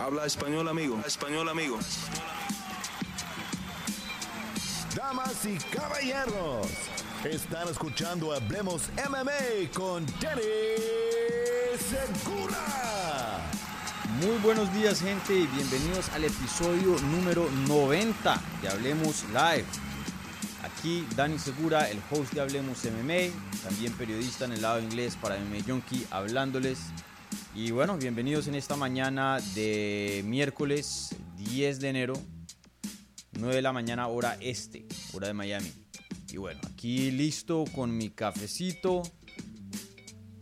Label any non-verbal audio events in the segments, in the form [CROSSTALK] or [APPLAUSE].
Habla español, amigo. Español, amigo. Damas y caballeros, están escuchando Hablemos MMA con Danny Segura. Muy buenos días gente y bienvenidos al episodio número 90 de Hablemos Live. Aquí Dani Segura, el host de Hablemos MMA, también periodista en el lado inglés para MMA Junkie, hablándoles. Y bueno, bienvenidos en esta mañana de miércoles 10 de enero, 9 de la mañana hora este, hora de Miami. Y bueno, aquí listo con mi cafecito,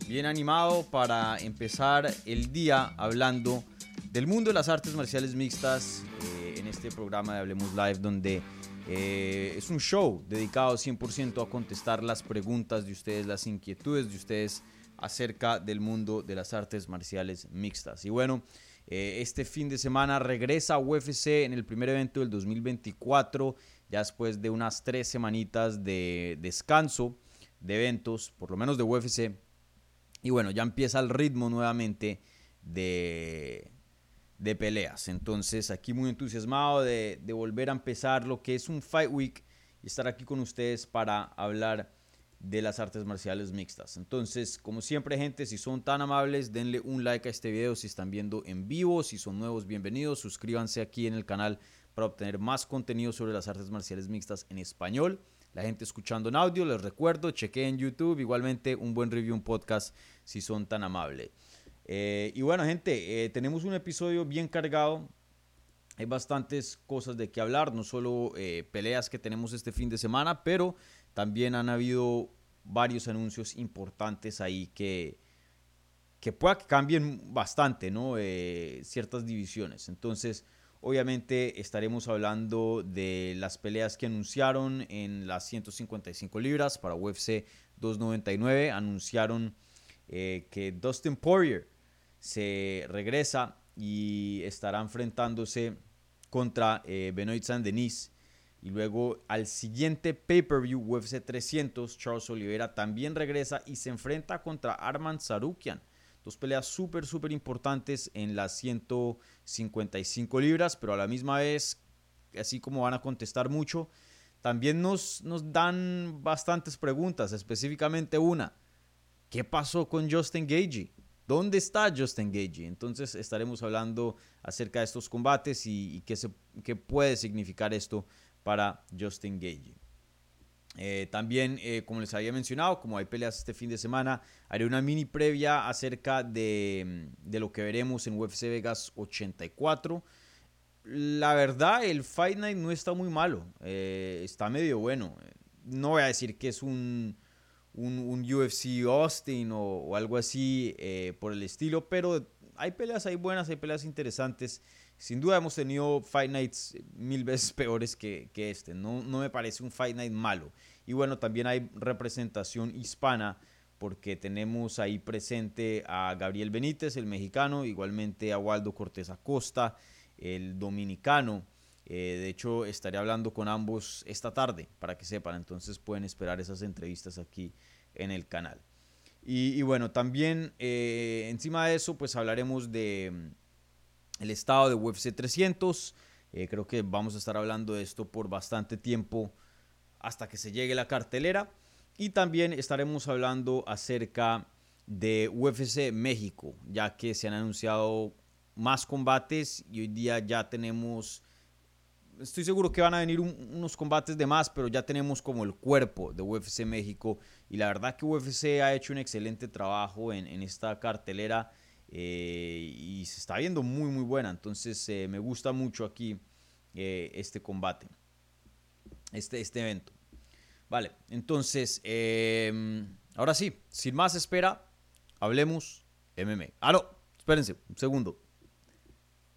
bien animado para empezar el día hablando del mundo de las artes marciales mixtas eh, en este programa de Hablemos Live donde eh, es un show dedicado 100% a contestar las preguntas de ustedes, las inquietudes de ustedes acerca del mundo de las artes marciales mixtas. Y bueno, eh, este fin de semana regresa UFC en el primer evento del 2024, ya después de unas tres semanitas de descanso de eventos, por lo menos de UFC. Y bueno, ya empieza el ritmo nuevamente de, de peleas. Entonces, aquí muy entusiasmado de, de, volver a empezar lo que es un Fight Week y estar aquí con ustedes para hablar de las artes marciales mixtas. Entonces, como siempre, gente, si son tan amables, denle un like a este video si están viendo en vivo. Si son nuevos, bienvenidos. Suscríbanse aquí en el canal para obtener más contenido sobre las artes marciales mixtas en español. La gente escuchando en audio, les recuerdo, chequeen YouTube. Igualmente, un buen review, un podcast, si son tan amables. Eh, y bueno, gente, eh, tenemos un episodio bien cargado. Hay bastantes cosas de qué hablar, no solo eh, peleas que tenemos este fin de semana, pero también han habido varios anuncios importantes ahí que, que pueda que cambien bastante, ¿no? Eh, ciertas divisiones. Entonces, obviamente estaremos hablando de las peleas que anunciaron en las 155 libras para UFC 299. Anunciaron eh, que Dustin Poirier se regresa y estará enfrentándose contra eh, Benoit Saint-Denis y luego al siguiente pay-per-view UFC 300, Charles Oliveira también regresa y se enfrenta contra Arman Sarukian. Dos peleas súper, súper importantes en las 155 libras, pero a la misma vez, así como van a contestar mucho, también nos, nos dan bastantes preguntas, específicamente una. ¿Qué pasó con Justin Gagey? ¿Dónde está Justin Gagey? Entonces estaremos hablando acerca de estos combates y, qué, qué puede significar esto para Justin Gage. Eh, también, eh, como les había mencionado, como hay peleas este fin de semana, haré una mini previa acerca de, de lo que veremos en UFC Vegas 84. La verdad, el Fight Night no está muy malo, eh, está medio bueno. No voy a decir que es un, un, UFC Austin o, o algo así por el estilo, pero hay peleas hay buenas, hay peleas interesantes. Sin duda hemos tenido Fight Nights mil veces [LAUGHS] peores que, este. No, no, me parece un Fight Night malo. Y bueno, también hay representación hispana porque tenemos ahí presente a Gabriel Benítez, el mexicano, igualmente a Waldo Cortés Acosta, el dominicano. Eh, de hecho, estaré hablando con ambos esta tarde para que sepan. Entonces pueden esperar esas entrevistas aquí en el canal. Y, y bueno, también eh, encima de eso, pues hablaremos de el estado de UFC 300. Eh, creo que vamos a estar hablando de esto por bastante tiempo hasta que se llegue la cartelera. Y también estaremos hablando acerca de UFC México, ya que se han anunciado más combates y hoy día ya tenemos, estoy seguro que van a venir un, unos combates de más, pero ya tenemos como el cuerpo de UFC México y la verdad que UFC ha hecho un excelente trabajo en, en esta cartelera eh, y se está viendo muy muy buena. Entonces eh, me gusta mucho aquí eh, este combate, este, este evento. Vale, entonces, em, ahora sí, sin más espera, hablemos MMA. Ah, no, espérense, un segundo.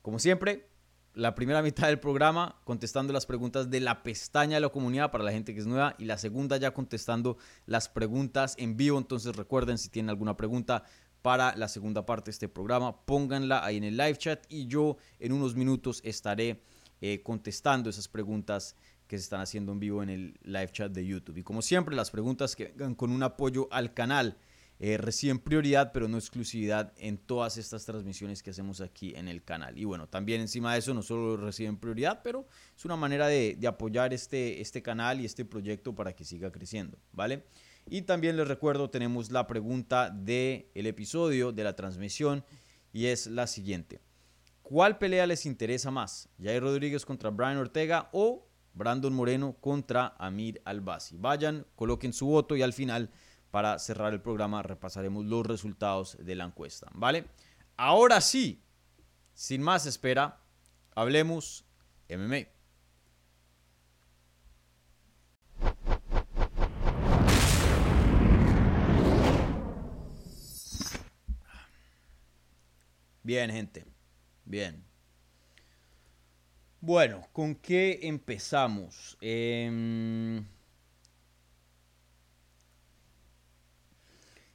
Como siempre, la primera mitad del programa contestando las preguntas de la pestaña de la comunidad para la gente que es nueva y la segunda ya contestando las preguntas en vivo. Entonces recuerden si tienen alguna pregunta, para la segunda parte de este programa. Pónganla ahí en el live chat y yo en unos minutos estaré eh, contestando esas preguntas que se están haciendo en vivo en el live chat de YouTube. Y como siempre, las preguntas que vengan con un apoyo al canal eh, reciben prioridad, pero no exclusividad en todas estas transmisiones que hacemos aquí en el canal. Y bueno, también encima de eso no solo reciben prioridad, pero es una manera de, apoyar este, este canal y este proyecto para que siga creciendo, ¿vale? Y también les recuerdo, tenemos la pregunta del el episodio de la transmisión y es la siguiente. ¿Cuál pelea les interesa más? ¿Jair Rodríguez contra Brian Ortega o Brandon Moreno contra Amir Albasi? Vayan, coloquen su voto y al final para cerrar el programa repasaremos los resultados de la encuesta, ¿vale? Ahora sí, sin más espera, hablemos MMA. Bien, gente. Bien. Bueno, ¿con qué empezamos? Eh...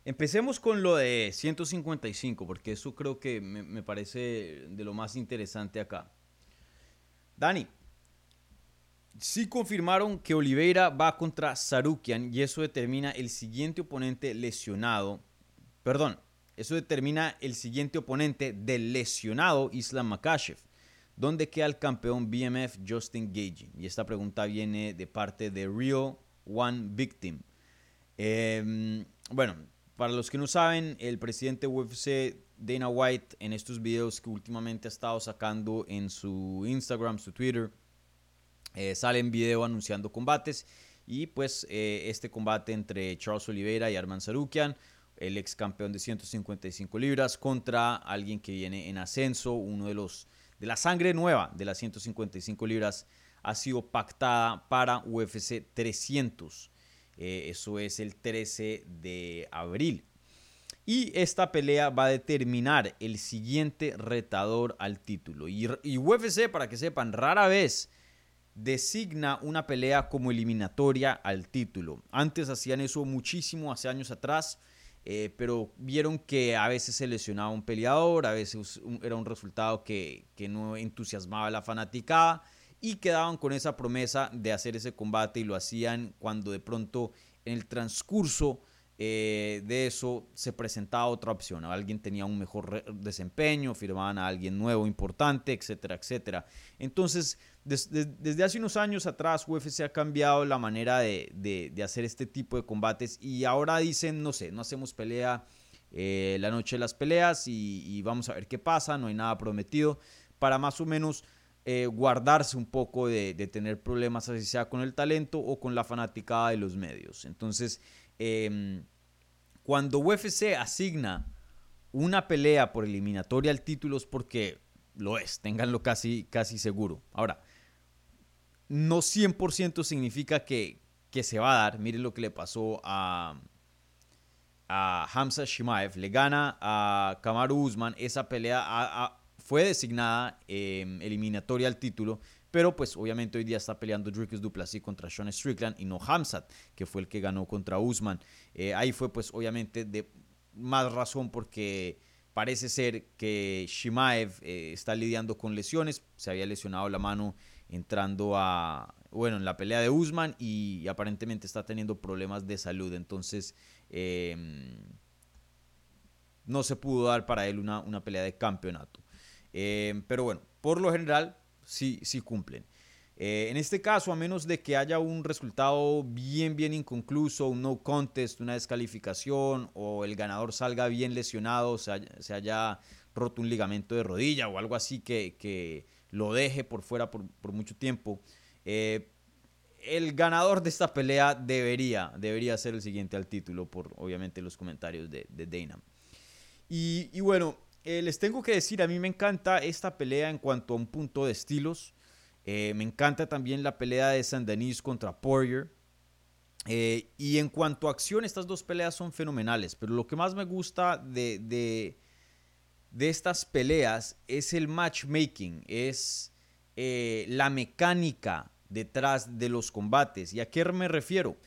Empecemos con lo de 155, porque eso creo que me, parece de lo más interesante acá. Dani, sí confirmaron que Oliveira va contra Sarukian y eso determina el siguiente oponente lesionado. Perdón, eso determina el siguiente oponente del lesionado Islam Makashev. ¿Dónde queda el campeón BMF Justin Gage? Y esta pregunta viene de parte de Rio One Victim. Em, bueno, para los que no saben, el presidente UFC Dana White en estos videos que últimamente ha estado sacando en su Instagram, su Twitter, eh, sale en video anunciando combates y pues eh, este combate entre Charles Oliveira y Arman Sarukian, el ex campeón de 155 libras contra alguien que viene en ascenso, uno de los de la sangre nueva de las 155 libras ha sido pactada para UFC 300. Eh, eso es el 13 de abril. Y esta pelea va a determinar el siguiente retador al título. Y, UFC, para que sepan, rara vez designa una pelea como eliminatoria al título. Antes hacían eso muchísimo, hace años atrás, eh, pero vieron que a veces se lesionaba un peleador, a veces era un resultado que, que no entusiasmaba a la fanaticada y quedaban con esa promesa de hacer ese combate y lo hacían cuando de pronto en el transcurso eh, de eso se presentaba otra opción. Alguien tenía un mejor desempeño, firmaban a alguien nuevo, importante, etcétera, etcétera. Entonces, desde hace unos años atrás, UFC ha cambiado la manera de, hacer este tipo de combates y ahora dicen, no sé, no hacemos pelea eh, la noche de las peleas y, vamos a ver qué pasa, no hay nada prometido, para más o menos eh, guardarse un poco de, tener problemas, así sea con el talento o con la fanaticada de los medios. Entonces, em, cuando UFC asigna una pelea por eliminatoria al título es porque lo es, ténganlo casi, casi seguro. Ahora, no 100% significa que, que, se va a dar. Miren lo que le pasó a, Hamza Shimaev. Le gana a Kamaru Usman. Esa pelea fue designada em, eliminatoria al título, pero pues obviamente hoy día está peleando Dricus Duplessis contra Sean Strickland y no Hamzat, que fue el que ganó contra Usman. Eh, ahí fue pues obviamente de más razón porque parece ser que Shimaev eh, está lidiando con lesiones, se había lesionado la mano entrando a, bueno, en la pelea de Usman y, aparentemente está teniendo problemas de salud, entonces em, no se pudo dar para él una, una pelea de campeonato. Em, pero bueno, por lo general sí, sí cumplen. Eh, en este caso, a menos de que haya un resultado bien, bien inconcluso, un no contest, una descalificación o el ganador salga bien lesionado, se haya, se haya roto un ligamento de rodilla o algo así que, que lo deje por fuera por, por mucho tiempo, eh, el ganador de esta pelea debería, debería ser el siguiente al título por obviamente los comentarios de, de Dana. Y, y bueno, eh, les tengo que decir, a mí me encanta esta pelea en cuanto a un punto de estilos. Eh, me encanta también la pelea de San Denis contra Poirier. Eh, y en cuanto a acción, estas dos peleas son fenomenales. Pero lo que más me gusta de, de, de estas peleas es el matchmaking, es la mecánica detrás de los combates. ¿Y a qué me refiero?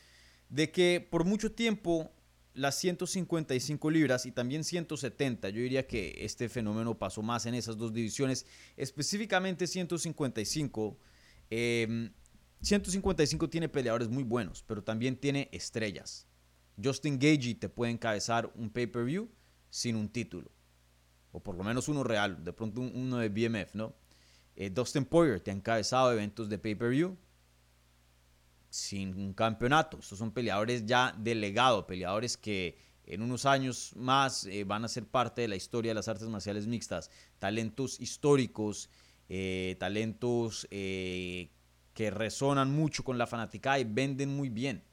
De que por mucho tiempo las 155 libras y también 170. Yo diría que este fenómeno pasó más en esas dos divisiones, específicamente 155. 155 em, tiene peleadores muy buenos, pero también tiene estrellas. Justin Gagey te puede encabezar un pay-per-view sin un título. O por lo menos uno real, de pronto uno de BMF, ¿no? Eh, Dustin Poirier te ha encabezado eventos de pay-per-view sin un campeonato. Estos son peleadores ya de legado, peleadores que en unos años más eh, van a ser parte de la historia de las artes marciales mixtas. Talentos históricos, eh, talentos que resonan mucho con la fanaticada y venden muy bien.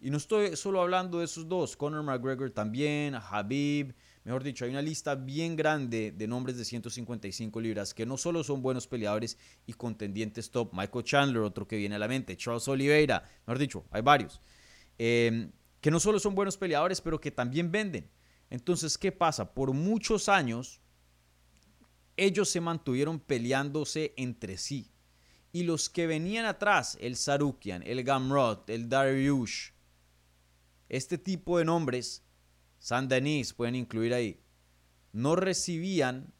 Y no estoy solo hablando de esos dos, Conor McGregor también, Habib, mejor dicho, hay una lista bien grande de nombres de 155 libras que no solo son buenos peleadores y contendientes top, Michael Chandler, otro que viene a la mente, Charles Oliveira, mejor dicho, hay varios, em, que no solo son buenos peleadores, pero que también venden. Entonces, ¿qué pasa? Por muchos años, ellos se mantuvieron peleándose entre sí. Y los que venían atrás, el Sarukian, el Gamrot, el Dariush, este tipo de nombres, San Denis pueden incluir ahí, no recibían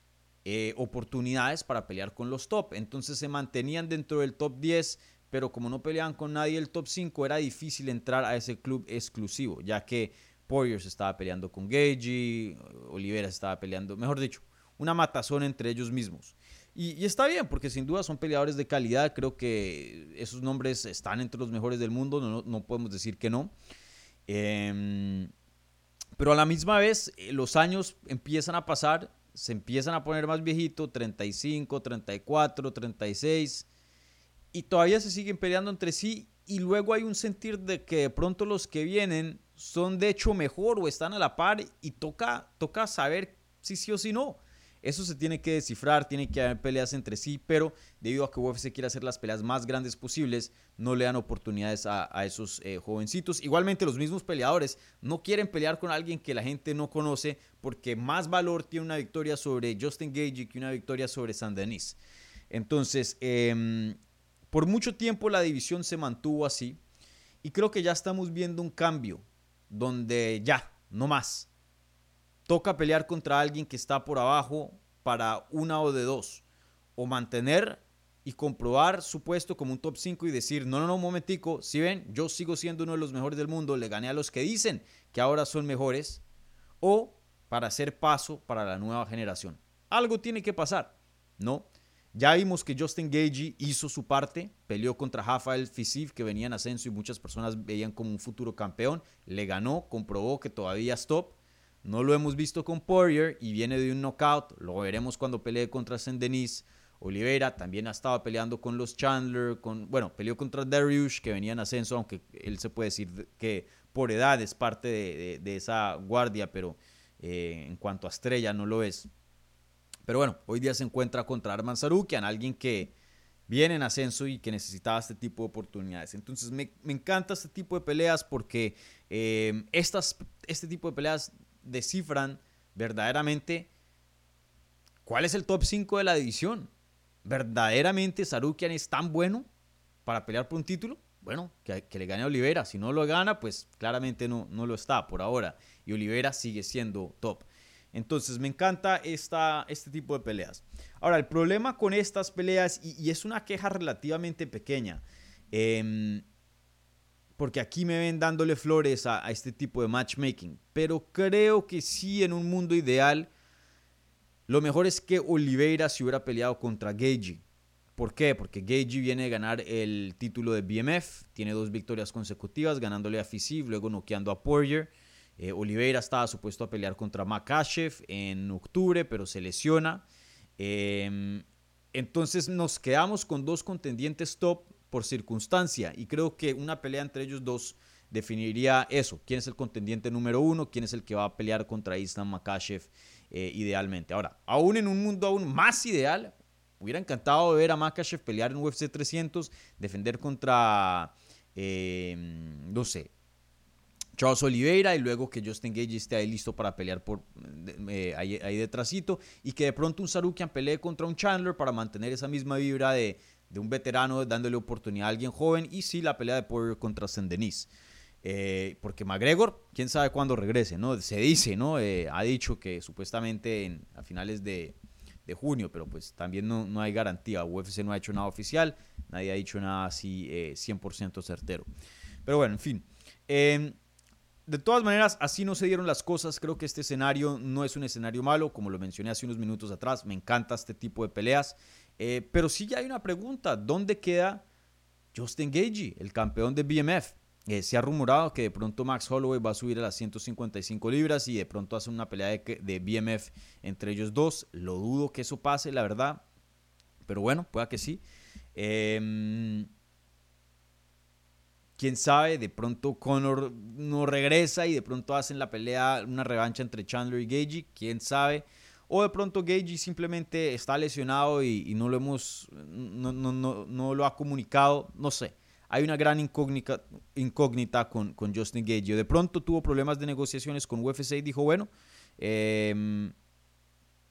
eh, oportunidades para pelear con los top. Entonces se mantenían dentro del top 10, pero como no peleaban con nadie el top 5, era difícil entrar a ese club exclusivo, ya que Poirier estaba peleando con Gagey, Olivera estaba peleando, mejor dicho, una matazón entre ellos mismos. Y, está bien, porque sin duda son peleadores de calidad, creo que esos nombres están entre los mejores del mundo, no, no podemos decir que no. Eh, pero a la misma vez, eh, los años empiezan a pasar, se empiezan a poner más viejito, 35, 34, 36, y todavía se siguen peleando entre sí, y luego hay un sentir de que de pronto los que vienen son de hecho mejor o están a la par, y toca, toca saber si sí o si no. Eso se tiene que descifrar, tiene que haber peleas entre sí, pero debido a que UFC quiere hacer las peleas más grandes posibles, no le dan oportunidades a, esos eh, jovencitos. Igualmente los mismos peleadores no quieren pelear con alguien que la gente no conoce porque más valor tiene una victoria sobre Justin Gage que una victoria sobre San Denis. Entonces, em, por mucho tiempo la división se mantuvo así y creo que ya estamos viendo un cambio donde ya, no más toca pelear contra alguien que está por abajo para una o de dos. O mantener y comprobar su puesto como un top 5 y decir, no, no, no, un momentico, si ven, yo sigo siendo uno de los mejores del mundo, le gané a los que dicen que ahora son mejores, o para hacer paso para la nueva generación. Algo tiene que pasar, ¿no? Ya vimos que Justin Gagey hizo su parte, peleó contra Rafael Fisif, que venía en ascenso y muchas personas veían como un futuro campeón, le ganó, comprobó que todavía es top, no lo hemos visto con Poirier y viene de un knockout. Lo veremos cuando pelee contra Saint Denis. Oliveira también ha estado peleando con los Chandler, con, bueno, peleó contra Dariush, que venía en ascenso, aunque él se puede decir que por edad es parte de, esa guardia, pero eh, en cuanto a estrella no lo es. Pero bueno, hoy día se encuentra contra Arman Sarukian, alguien que viene en ascenso y que necesitaba este tipo de oportunidades. Entonces me, encanta este tipo de peleas porque eh, estas, este tipo de peleas descifran verdaderamente cuál es el top 5 de la división. ¿Verdaderamente Sarukian es tan bueno para pelear por un título? Bueno, que, le gane a Olivera. Si no lo gana, pues claramente no, no lo está por ahora. Y Olivera sigue siendo top. Entonces me encanta esta, este tipo de peleas. Ahora, el problema con estas peleas, y, es una queja relativamente pequeña, eh, porque aquí me ven dándole flores a, este tipo de matchmaking. Pero creo que sí, en un mundo ideal, lo mejor es que Oliveira se hubiera peleado contra Gagey. ¿Por qué? Porque Gagey viene a ganar el título de BMF, tiene dos victorias consecutivas, ganándole a Fisiv, luego noqueando a Poirier. Eh, Oliveira estaba supuesto a pelear contra Makachev en octubre, pero se lesiona. Em, entonces nos quedamos con dos contendientes top por circunstancia. Y creo que una pelea entre ellos dos definiría eso. ¿Quién es el contendiente número uno? ¿Quién es el que va a pelear contra Islam Makashev eh, idealmente? Ahora, aún en un mundo aún más ideal, hubiera encantado ver a Makashev pelear en UFC 300, defender contra, eh, no sé, Charles Oliveira y luego que Justin Gage esté ahí listo para pelear por eh, ahí, ahí detrásito y que de pronto un Sarukian pelee contra un Chandler para mantener esa misma vibra de, de un veterano dándole oportunidad a alguien joven y sí la pelea de Poirier contra Saint Denis. Eh, porque McGregor, quién sabe cuándo regrese, ¿no? Se dice, ¿no? Eh, ha dicho que supuestamente en, a finales de, junio, pero pues también no, no, hay garantía. UFC no ha hecho nada oficial, nadie ha dicho nada así 100% eh, certero. Pero bueno, en fin. Em, de todas maneras, así no se dieron las cosas. Creo que este escenario no es un escenario malo, como lo mencioné hace unos minutos atrás. Me encanta este tipo de peleas. Eh, pero sí ya hay una pregunta. ¿Dónde queda Justin Gagey, el campeón de BMF? Eh, se ha rumorado que de pronto Max Holloway va a subir a las 155 libras y de pronto hace una pelea de, de BMF entre ellos dos. Lo dudo que eso pase, la verdad. Pero bueno, pueda que sí. Eh, quién sabe, de pronto Conor no regresa y de pronto hacen la pelea, una revancha entre Chandler y Gagey, quién sabe. O de pronto Gagey simplemente está lesionado y, no lo hemos, no, no, lo ha comunicado, no sé. Hay una gran incógnita, incógnita con, con Justin Gagey. De pronto tuvo problemas de negociaciones con UFC y dijo, bueno, em,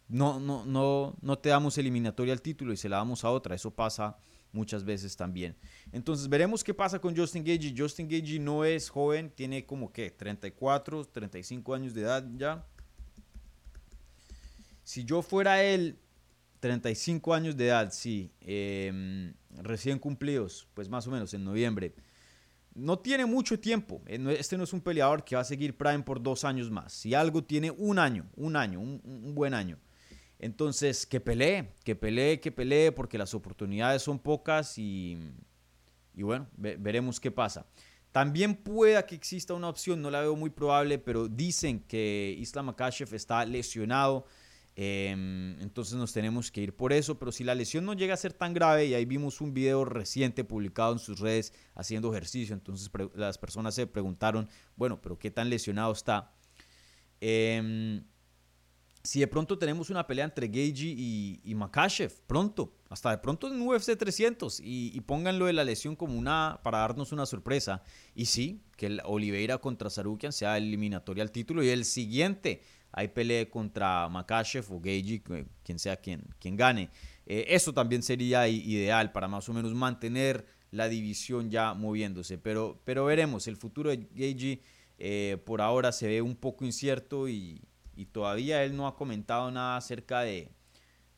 no, no, no, no te damos eliminatoria al título y se la damos a otra. Eso pasa muchas veces también. Entonces veremos qué pasa con Justin Gagey. Justin Gagey no es joven, tiene como que 34, 35 años de edad ya. Si yo fuera él, 35 años de edad, sí, em, recién cumplidos, pues más o menos en noviembre. No tiene mucho tiempo. Eh, este no es un peleador que va a seguir Prime por dos años más. Si algo tiene un año, un año, un buen año. Entonces, que pelee, que pelee, que pelee, porque las oportunidades son pocas y, bueno, veremos qué pasa. También pueda que exista una opción, no la veo muy probable, pero dicen que Islam Makashev está lesionado. Em, entonces nos tenemos que ir por eso, pero si la lesión no llega a ser tan grave, y ahí vimos un video reciente publicado en sus redes haciendo ejercicio, entonces las personas se preguntaron, bueno, pero ¿qué tan lesionado está? Eh, si de pronto tenemos una pelea entre Gagey y, y Makashev, pronto, hasta de pronto en UFC 300, y, y, pónganlo de la lesión como una, para darnos una sorpresa. Y sí, que el Oliveira contra Sarukian sea eliminatoria al título, y el siguiente hay pelea contra Makashev o Gagey, quien sea quien, quien gane. Eh, eso también sería ideal para más o menos mantener la división ya moviéndose, pero, pero veremos, el futuro de Gagey eh, por ahora se ve un poco incierto y y todavía él no ha comentado nada acerca de,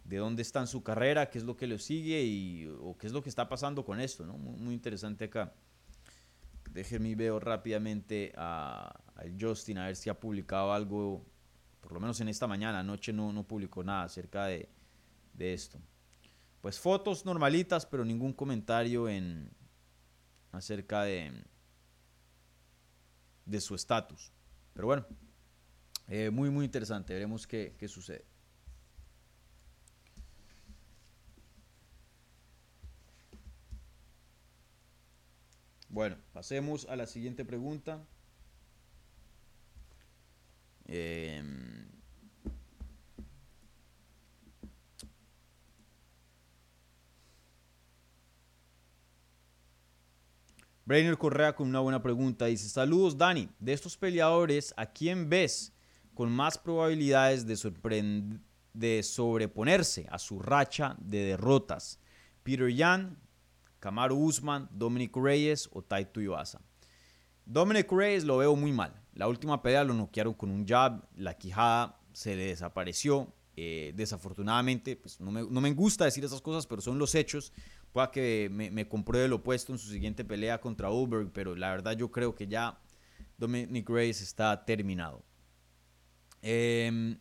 de dónde está en su carrera, qué es lo que lo sigue y, o qué es lo que está pasando con esto, ¿no? Muy, interesante acá. Déjenme ver rápidamente a, Justin a ver si ha publicado algo, por lo menos en esta mañana, anoche no, no publicó nada acerca de, de esto. Pues fotos normalitas, pero ningún comentario en acerca de, de su estatus. Pero bueno, eh, muy, muy interesante. Veremos qué, qué sucede. Bueno, pasemos a la siguiente pregunta. Eh, Brainer Correa con una buena pregunta. Dice, saludos Dani, de estos peleadores, ¿a quién ves con más probabilidades de, sobreponerse a su racha de derrotas. Peter Yan, Kamaru Usman, Dominic Reyes o Taito Iwasa. Dominic Reyes lo veo muy mal. La última pelea lo noquearon con un jab, la quijada se le desapareció. Eh, desafortunadamente, pues no me, no me, gusta decir esas cosas, pero son los hechos. Pueda que me, compruebe lo opuesto en su siguiente pelea contra Ulberg, pero la verdad yo creo que ya Dominic Reyes está terminado. Eh,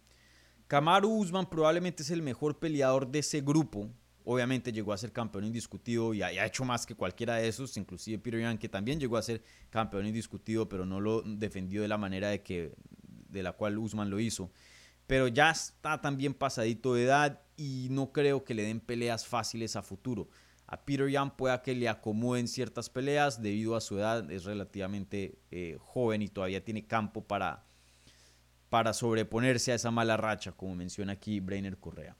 Usman probablemente es el mejor peleador de ese grupo. Obviamente llegó a ser campeón indiscutido y ha, hecho más que cualquiera de esos, inclusive Peter Yan, que también llegó a ser campeón indiscutido, pero no lo defendió de la manera de, que, de la cual Usman lo hizo. Pero ya está también pasadito de edad y no creo que le den peleas fáciles a futuro. A Peter Yan pueda que le acomoden ciertas peleas debido a su edad, es relativamente eh, joven y todavía tiene campo para, para sobreponerse a esa mala racha, como menciona aquí Brainer Correa.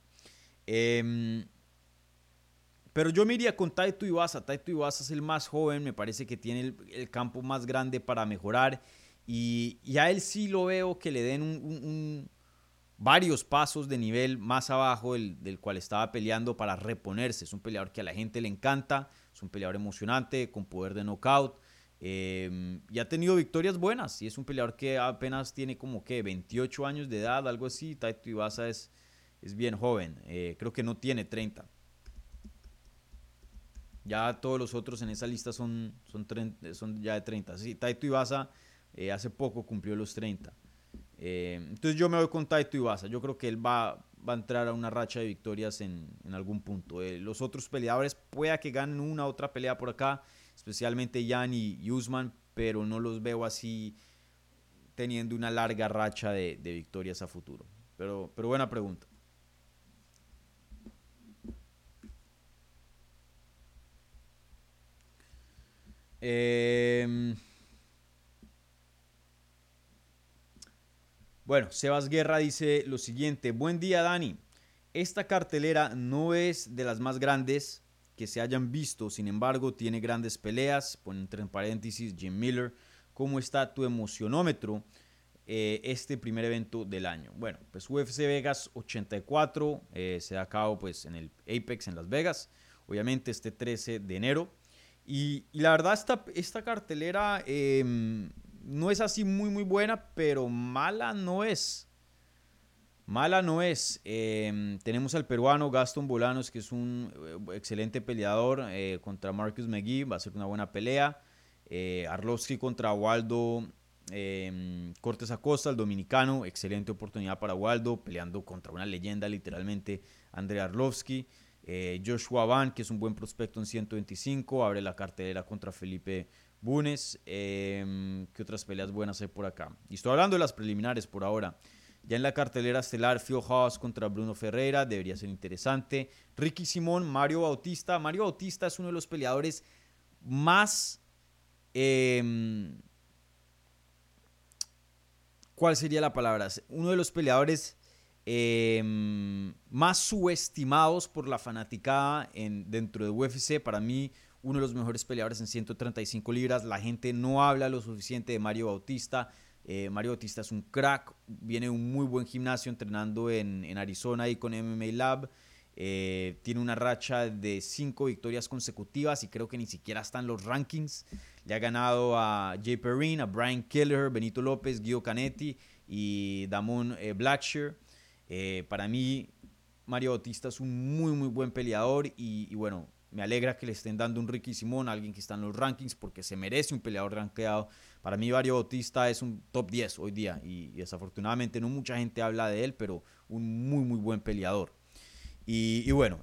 Em, pero yo me iría con Taito Iwasa. Taito Iwasa es el más joven, me parece que tiene el, campo más grande para mejorar. Y, a él sí lo veo que le den varios pasos de nivel más abajo del, del, cual estaba peleando para reponerse. Es un peleador que a la gente le encanta, es un peleador emocionante, con poder de knockout. Em, y ha tenido victorias buenas. Y es un peleador que apenas tiene como que 28 años de edad, algo así. Taito Iwasa es, es bien joven. Eh, creo que no tiene 30. Ya todos los otros en esa lista son, son, ya de 30. Sí, Taito Iwasa Eh, hace poco cumplió los 30. Eh, entonces yo me voy con Taito Iwasa. Yo creo que él va, a entrar a una racha de victorias en, en algún punto. Eh, los otros peleadores pueda que ganen una otra pelea por acá, especialmente Jan y, Usman, pero no los veo así teniendo una larga racha de, de victorias a futuro. Pero, pero buena pregunta. Eh, Bueno, Sebas Guerra dice lo siguiente, buen día Dani, esta cartelera no es de las más grandes que se hayan visto, sin embargo tiene grandes peleas, pone entre paréntesis Jim Miller, ¿cómo está tu emocionómetro eh, este primer evento del año? Bueno, pues UFC Vegas 84 eh, se da a cabo pues en el Apex en Las Vegas, obviamente este 13 de enero. Y, la verdad, esta, esta cartelera em, no es así muy, muy buena, pero mala no es. Mala no es. Em, tenemos al peruano Gaston Bolanos, que es un eh, excelente peleador eh, contra Marcus McGee. Va a ser una buena pelea. Eh, Arlovsky contra Waldo em, Cortes Acosta, el dominicano. Excelente oportunidad para Waldo, peleando contra una leyenda, literalmente, André Arlovsky. Joshua Van, que es un buen prospecto en 125, abre la cartelera contra Felipe Bunes, eh, ¿qué otras peleas buenas hay por acá? Y estoy hablando de las preliminares por ahora. Ya en la cartelera estelar, Phil Haas contra Bruno Ferreira, debería ser interesante. Ricky Simón, Mario Bautista. Mario Bautista es uno de los peleadores más... Em, ¿Cuál sería la palabra? Uno de los peleadores em, más subestimados por la fanaticada en, dentro de UFC. Para mí, uno de los mejores peleadores en 135 libras. La gente no habla lo suficiente de Mario Bautista. Eh, Mario Bautista es un crack, viene de un muy buen gimnasio entrenando en, Arizona y con MMA Lab. Eh, tiene una racha de cinco victorias consecutivas y creo que ni siquiera están los rankings. Le ha ganado a Jay Perrin, a Brian Keller, Benito López, Guido Canetti y Damon eh, Blackshear. Para mí, Mario Bautista es un muy, muy buen peleador y, y bueno, me alegra que le estén dando un Ricky Simón, alguien que está en los rankings, porque se merece un peleador rankeado. Para mí, Mario Bautista es un top 10 hoy día y, desafortunadamente no mucha gente habla de él, pero un muy, muy buen peleador. Y, bueno,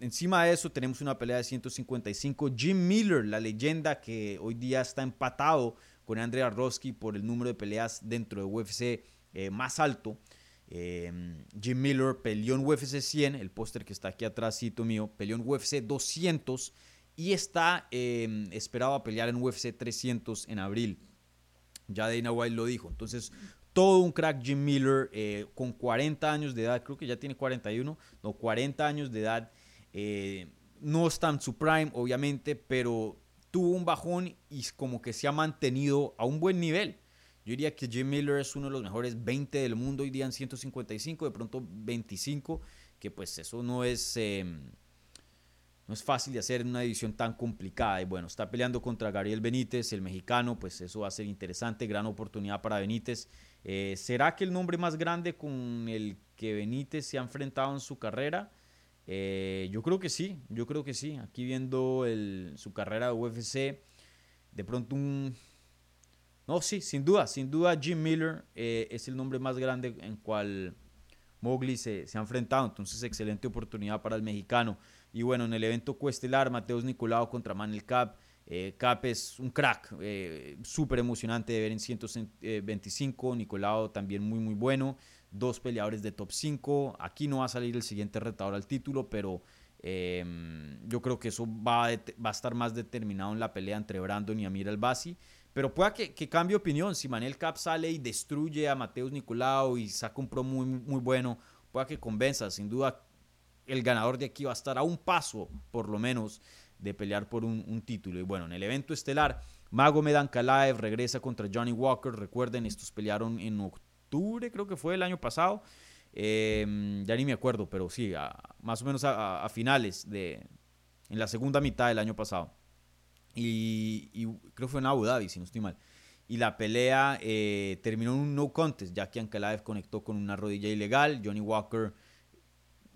encima de eso tenemos una pelea de 155. Jim Miller, la leyenda que hoy día está empatado con Andrei Arlovsky por el número de peleas dentro de UFC eh, más alto. Em, Jim Miller peleó en UFC 100, el póster que está aquí atrás, mío, peleó en UFC 200 y está em, esperado a pelear en UFC 300 en abril. Ya Dana White lo dijo. Entonces, todo un crack Jim Miller eh, con 40 años de edad, creo que ya tiene 41, no, 40 años de edad. Eh, no está en su prime, obviamente, pero tuvo un bajón y como que se ha mantenido a un buen nivel. Yo diría que Jim Miller es uno de los mejores 20 del mundo hoy día en 155, de pronto 25, que pues eso no es, em, no es fácil de hacer en una edición tan complicada. Y bueno, está peleando contra Gabriel Benítez, el mexicano, pues eso va a ser interesante, gran oportunidad para Benítez. Eh, ¿Será que el nombre más grande con el que Benítez se ha enfrentado en su carrera? Eh, yo creo que sí, yo creo que sí. Aquí viendo su carrera de UFC, de pronto un no, sí, sin duda, sin duda Jim Miller eh, es el nombre más grande en cual Mowgli se, ha enfrentado, entonces excelente oportunidad para el mexicano. Y bueno, en el evento cuestelar, Mateus Nicolau contra Manel Cap. Eh, Cap es un crack, eh, súper emocionante de ver en 125. Nicolau también muy, muy bueno. Dos peleadores de top 5. Aquí no va a salir el siguiente retador al título, pero em, yo creo que eso va a, va a, estar más determinado en la pelea entre Brandon y Amir Albasi. Pero pueda que, cambie opinión. Si Manel Cap sale y destruye a Mateus Nicolau y saca un pro muy, muy bueno, pueda que convenza. Sin duda, el ganador de aquí va a estar a un paso, por lo menos, de pelear por un, título. Y bueno, en el evento estelar, Mago Kalaev regresa contra Johnny Walker. Recuerden, estos pelearon en octubre, creo que fue el año pasado. Em, ya ni me acuerdo, pero sí, más o menos a, a finales de. en la segunda mitad del año pasado. Y, creo que fue en Abu Dhabi, si no estoy mal. Y la pelea eh, terminó en un no contest, ya que Ankalaev conectó con una rodilla ilegal. Johnny Walker,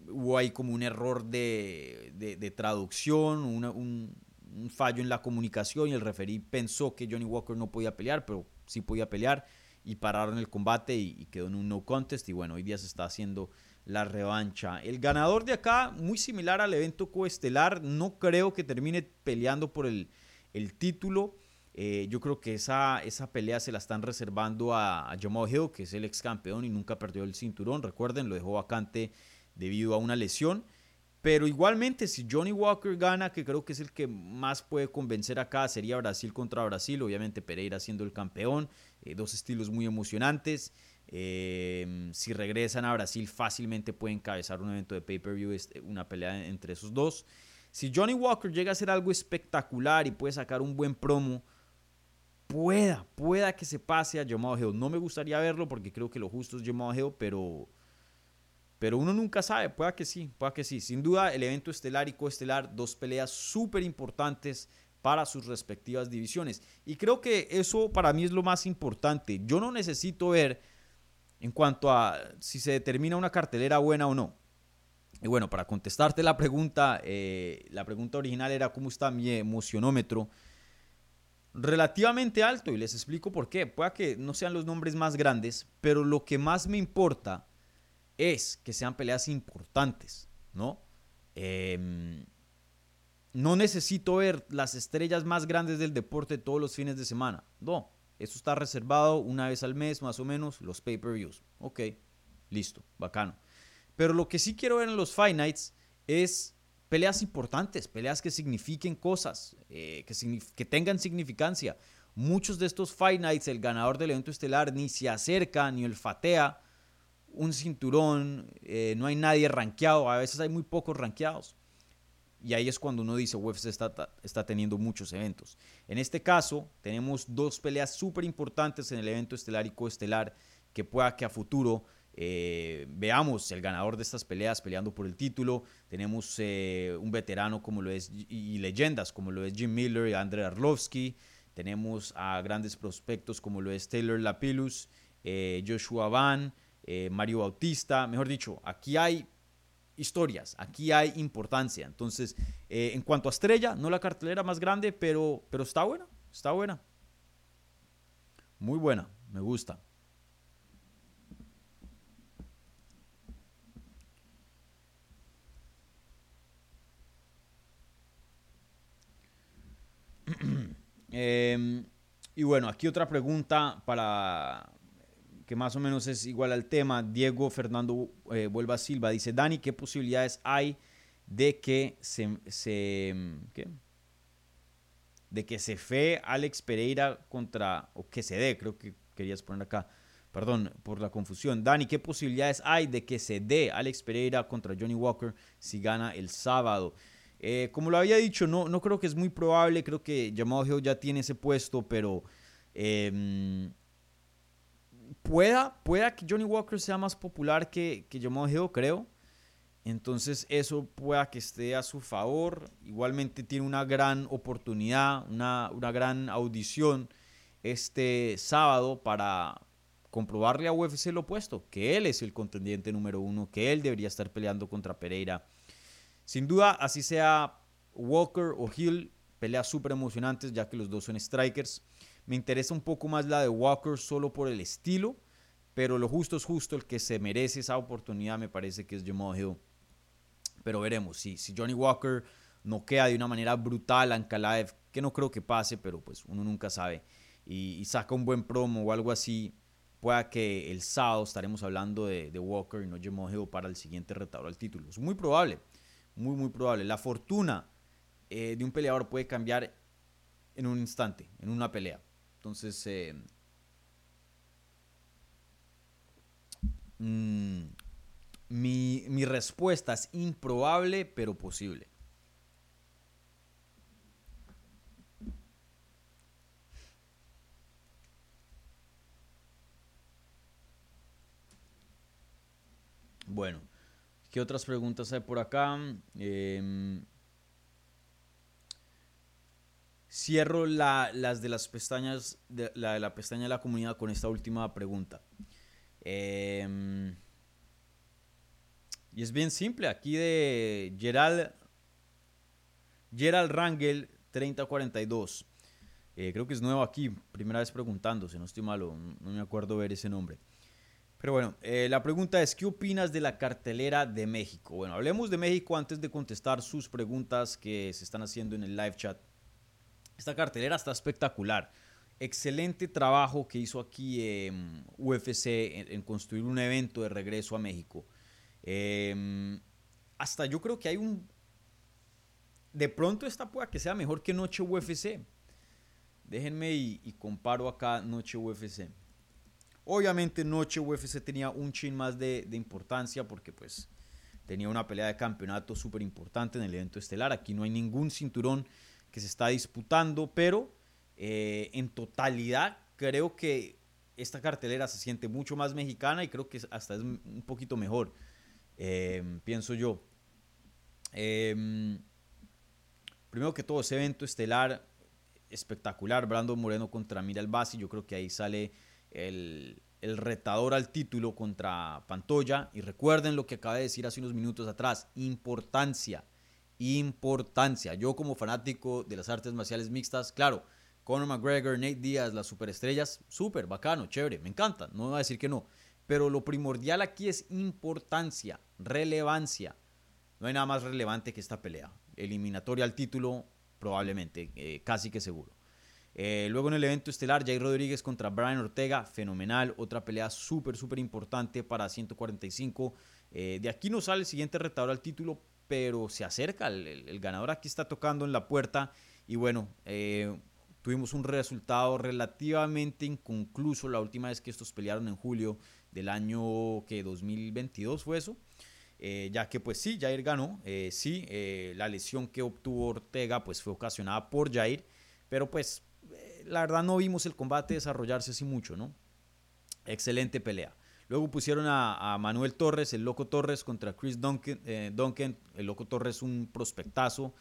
hubo ahí como un error de, de, traducción, un, un, fallo en la comunicación y el referí pensó que Johnny Walker no podía pelear, pero sí podía pelear y pararon el combate y, quedó en un no contest. Y bueno, hoy día se está haciendo la revancha. El ganador de acá, muy similar al evento coestelar, no creo que termine peleando por el, título. Eh, yo creo que esa, esa pelea se la están reservando a, a Jamal Hill, que es el ex campeón y nunca perdió el cinturón. Recuerden, lo dejó vacante debido a una lesión. Pero igualmente, si Johnny Walker gana, que creo que es el que más puede convencer acá, sería Brasil contra Brasil. Obviamente Pereira siendo el campeón. Eh, dos estilos muy emocionantes. Em, si regresan a Brasil, fácilmente pueden encabezar un evento de pay-per-view, este, una pelea entre esos dos. Si Johnny Walker llega a hacer algo espectacular y puede sacar un buen promo, pueda, pueda que se pase a Jamal Hill. No me gustaría verlo porque creo que lo justo es Jamal Hill, pero, pero uno nunca sabe. Pueda que sí, pueda que sí. Sin duda, el evento estelar y coestelar, dos peleas súper importantes para sus respectivas divisiones. Y creo que eso para mí es lo más importante. Yo no necesito ver en cuanto a si se determina una cartelera buena o no. Y bueno, para contestarte la pregunta, eh, la pregunta original era cómo está mi emocionómetro. Relativamente alto y les explico por qué. Puede que no sean los nombres más grandes, pero lo que más me importa es que sean peleas importantes, ¿no? Eh, no necesito ver las estrellas más grandes del deporte todos los fines de semana. No, eso está reservado una vez al mes más o menos, los pay-per-views. Ok, listo, bacano. Pero lo que sí quiero ver en los Fight es peleas importantes, peleas que signifiquen cosas, eh, que, tengan significancia. Muchos de estos Fight el ganador del evento estelar ni se acerca ni olfatea un cinturón, eh, no hay nadie rankeado, a veces hay muy pocos rankeados. Y ahí es cuando uno dice, UFC está, está teniendo muchos eventos. En este caso, tenemos dos peleas súper importantes en el evento estelar y coestelar que pueda que a futuro eh, veamos el ganador de estas peleas peleando por el título. Tenemos eh, un veterano como lo es y leyendas como lo es Jim Miller y Andrei Arlovsky. Tenemos a grandes prospectos como lo es Taylor Lapillus, eh, Joshua Van, Mario Bautista. Mejor dicho, aquí hay historias, aquí hay importancia. Entonces, en cuanto a estrella, no la cartelera más grande, pero, pero está buena, está buena. Muy buena, me gusta. Em, y bueno, aquí otra pregunta para, que más o menos es igual al tema. Diego Fernando eh, Vuelva Silva dice, Dani, ¿qué posibilidades hay de que se, de que se fe Alex Pereira contra, o que se dé, creo que querías poner acá, perdón por la confusión. Dani, ¿qué posibilidades hay de que se dé Alex Pereira contra Johnny Walker si gana el sábado? Eh, como lo había dicho, no, no creo que es muy probable, creo que Jamal Hill ya tiene ese puesto, pero... Em, pueda, pueda que Johnny Walker sea más popular que, que Hill, creo. Entonces eso pueda que esté a su favor. Igualmente tiene una gran oportunidad, una, una gran audición este sábado para comprobarle a UFC lo opuesto, que él es el contendiente número uno, que él debería estar peleando contra Pereira. Sin duda, así sea Walker o Hill, peleas súper emocionantes ya que los dos son strikers. Me interesa un poco más la de Walker solo por el estilo, pero lo justo es justo. El que se merece esa oportunidad me parece que es Jamal Hill. Pero veremos. Si, Johnny Walker no queda de una manera brutal a Ankalaev, que no creo que pase, pero pues uno nunca sabe, y, saca un buen promo o algo así, pueda que el sábado estaremos hablando de, Walker y no Jamal Hill para el siguiente retador al título. Es muy probable, muy, muy probable. La fortuna eh, de un peleador puede cambiar en un instante, en una pelea. Entonces, eh, mm, mi, mi respuesta es improbable, pero posible. Bueno, ¿qué otras preguntas hay por acá? Eh, Cierro las de las pestañas, la de la pestaña de la comunidad con esta última pregunta. Em, y es bien simple, aquí de Gerald, Gerald Rangel 3042. Eh, creo que es nuevo aquí, primera vez preguntándose, no estoy malo, no me acuerdo ver ese nombre. Pero bueno, eh, la pregunta es, ¿qué opinas de la cartelera de México? Bueno, hablemos de México antes de contestar sus preguntas que se están haciendo en el live chat. Esta cartelera está espectacular. Excelente trabajo que hizo aquí UFC en, construir un evento de regreso a México. Em, hasta yo creo que hay un... De pronto esta pueda que sea mejor que Noche UFC. Déjenme y, comparo acá Noche UFC. Obviamente Noche UFC tenía un chin más de, importancia porque pues tenía una pelea de campeonato súper importante en el evento estelar. Aquí no hay ningún cinturón que se está disputando, pero eh, en totalidad creo que esta cartelera se siente mucho más mexicana y creo que hasta es un poquito mejor, eh, pienso yo. Eh, primero que todo, ese evento estelar espectacular. Brandon Moreno contra Mira Basi. Yo creo que ahí sale el, retador al título contra Pantoya. Y recuerden lo que acabé de decir hace unos minutos atrás. Importancia. Importancia. Yo como fanático de las artes marciales mixtas, claro, Conor McGregor, Nate Diaz, las superestrellas, súper bacano, chévere, me encanta, no voy a decir que no. Pero lo primordial aquí es importancia, relevancia. No hay nada más relevante que esta pelea. Eliminatoria al título, probablemente, eh, casi que seguro. Eh, luego en el evento estelar, Jay Rodríguez contra Brian Ortega, fenomenal, otra pelea súper, súper importante para 145. Eh, de aquí no sale el siguiente retador al título, pero se acerca, el, ganador aquí está tocando en la puerta y bueno, tuvimos un resultado relativamente inconcluso la última vez que estos pelearon en julio del año que 2022 fue eso. Eh, ya que pues sí, Jair ganó, eh, sí, eh, la lesión que obtuvo Ortega pues fue ocasionada por Jair, pero pues la verdad no vimos el combate desarrollarse así mucho, ¿no? Excelente pelea. Luego pusieron a, Manuel Torres, el Loco Torres, contra Chris Duncan, Duncan el Loco Torres un prospectazo,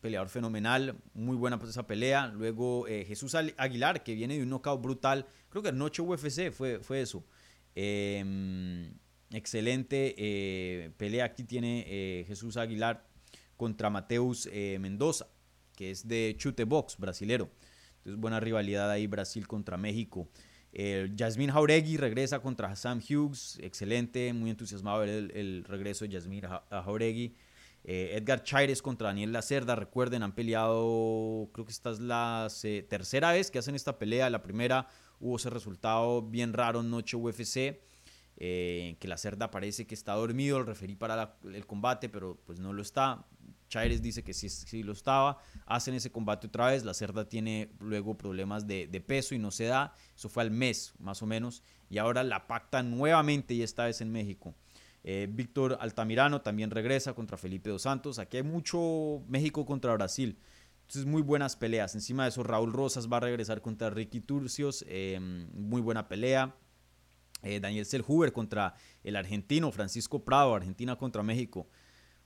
peleador fenomenal, muy buena pues, esa pelea. Luego Jesús Aguilar, que viene de un knockout brutal, creo que anoche UFC fue, fue eso. Eh, Excelente eh, pelea aquí tiene eh, Jesús Aguilar contra Mateus eh, Mendoza, que es de chute box brasilero. Entonces buena rivalidad ahí Brasil contra México. Yasmin Jauregui regresa contra Sam Hughes, excelente, muy entusiasmado ver el, regreso de Yasmin Jauregui. Edgar Chaires contra Daniel Lacerda, recuerden, han peleado, creo que esta es la tercera vez que hacen esta pelea. La primera hubo ese resultado bien raro en Noche UFC. Eh, que la cerda parece que está dormido, el referí para el combate, pero pues no lo está. Chaires dice que sí, sí, lo estaba. Hacen ese combate otra vez. La cerda tiene luego problemas de, peso y no se da. Eso fue al mes, más o menos. Y ahora la pacta nuevamente y esta vez en México. Eh, Víctor Altamirano también regresa contra Felipe Dos Santos. Aquí hay mucho México contra Brasil. Entonces, muy buenas peleas. Encima de eso, Raúl Rosas va a regresar contra Ricky Turcios. Eh, muy buena pelea. Eh, Daniel Selhuber contra el argentino, Francisco Prado, Argentina contra México.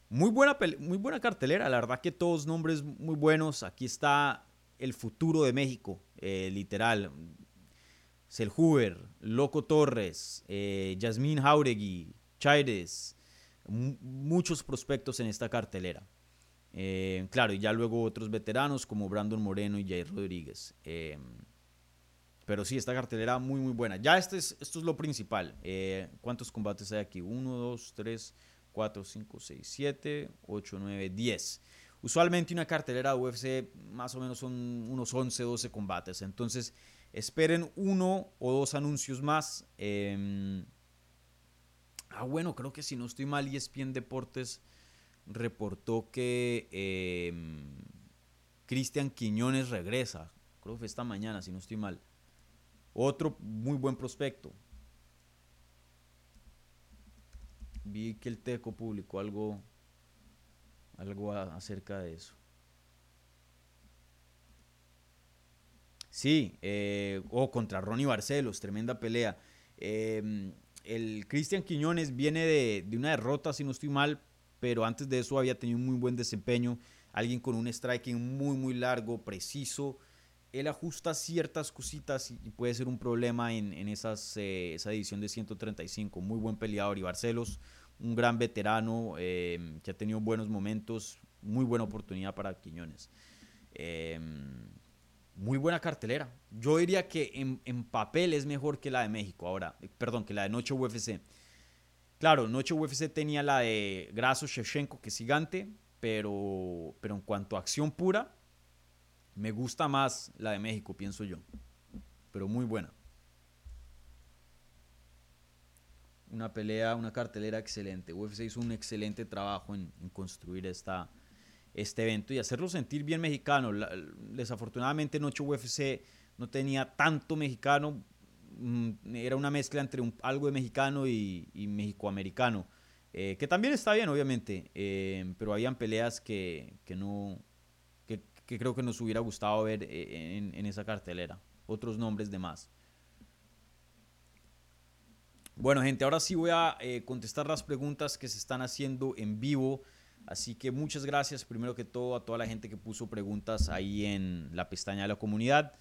Muy buena, muy buena cartelera, la verdad que todos nombres muy buenos. Aquí está el futuro de México, eh, literal. Selhuber, Loco Torres, eh, Yasmín Jauregui, Chaires, muchos prospectos en esta cartelera. claro, y ya luego otros veteranos como Brandon Moreno y Jair Rodríguez. Pero sí, esta cartelera muy, muy buena. Ya este es, esto es lo principal. Eh, ¿Cuántos combates hay aquí? 1, 2, 3, 4, 5, 6, 7, 8, 9, 10. Usualmente una cartelera de UFC más o menos son unos 11, 12 combates. Entonces esperen uno o dos anuncios más. Eh, ah, bueno, creo que si no estoy mal, ESPN Deportes reportó que eh, Cristian Quiñones regresa. Creo que fue esta mañana, si no estoy mal. Otro muy buen prospecto. Vi que el Teco publicó algo, algo acerca de eso. Sí, eh, o contra Ronnie Barcelos, tremenda pelea. Em, el Cristian Quiñones viene de, de, una derrota, si no estoy mal, pero antes de eso había tenido un muy buen desempeño. Alguien con un striking muy, muy largo, preciso, él ajusta ciertas cositas y puede ser un problema en, esas, eh, esa edición de 135. Muy buen peleador y Barcelos, un gran veterano em, que ha tenido buenos momentos, muy buena oportunidad para Quiñones. Em, muy buena cartelera. Yo diría que en, en, papel es mejor que la de México ahora, perdón, que la de Noche UFC. Claro, Noche UFC tenía la de Graso Shevchenko, que es gigante, pero, pero en cuanto a acción pura, me gusta más la de México, pienso yo. Pero muy buena. Una pelea, una cartelera excelente. UFC hizo un excelente trabajo en, construir esta, este evento y hacerlo sentir bien mexicano. desafortunadamente Noche UFC no tenía tanto mexicano. Mm, era una mezcla entre algo de mexicano y, y mexicoamericano. Eh, que también está bien, obviamente. Eh, pero habían peleas que, que no, que creo que nos hubiera gustado ver eh, en, esa cartelera. Otros nombres de más. Bueno, gente, ahora sí voy a eh, contestar las preguntas que se están haciendo en vivo. Así que muchas gracias, primero que todo, a toda la gente que puso preguntas ahí en la pestaña de la comunidad.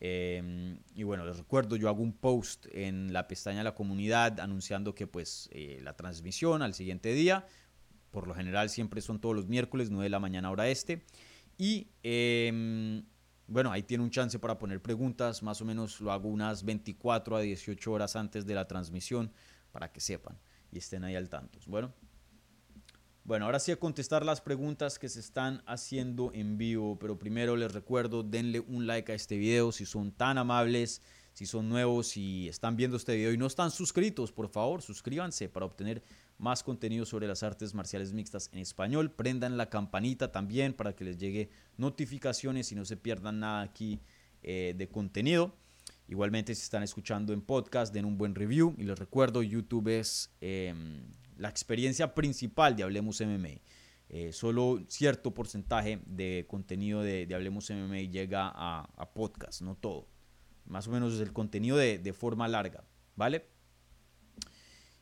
Em, y bueno, les recuerdo, yo hago un post en la pestaña de la comunidad anunciando que pues eh, la transmisión al siguiente día, por lo general siempre son todos los miércoles, 9 de la mañana hora este. Y em, bueno, ahí tiene un chance para poner preguntas, más o menos lo hago unas 24 a 18 horas antes de la transmisión para que sepan y estén ahí al tanto. Bueno, bueno, ahora sí a contestar las preguntas que se están haciendo en vivo, pero primero les recuerdo, denle un like a este video si son tan amables, si son nuevos y están viendo este video y no están suscritos, por favor, suscríbanse para obtener más contenido sobre las artes marciales mixtas en español. Prendan la campanita también para que les llegue notificaciones y no se pierdan nada aquí eh, de contenido. Igualmente, si están escuchando en podcast, den un buen review. Y les recuerdo, YouTube es em, la experiencia principal de Hablemos MMA. Eh, solo cierto porcentaje de contenido de, Hablemos MMA llega a, podcast, no todo. Más o menos es el contenido de, de forma larga, ¿vale?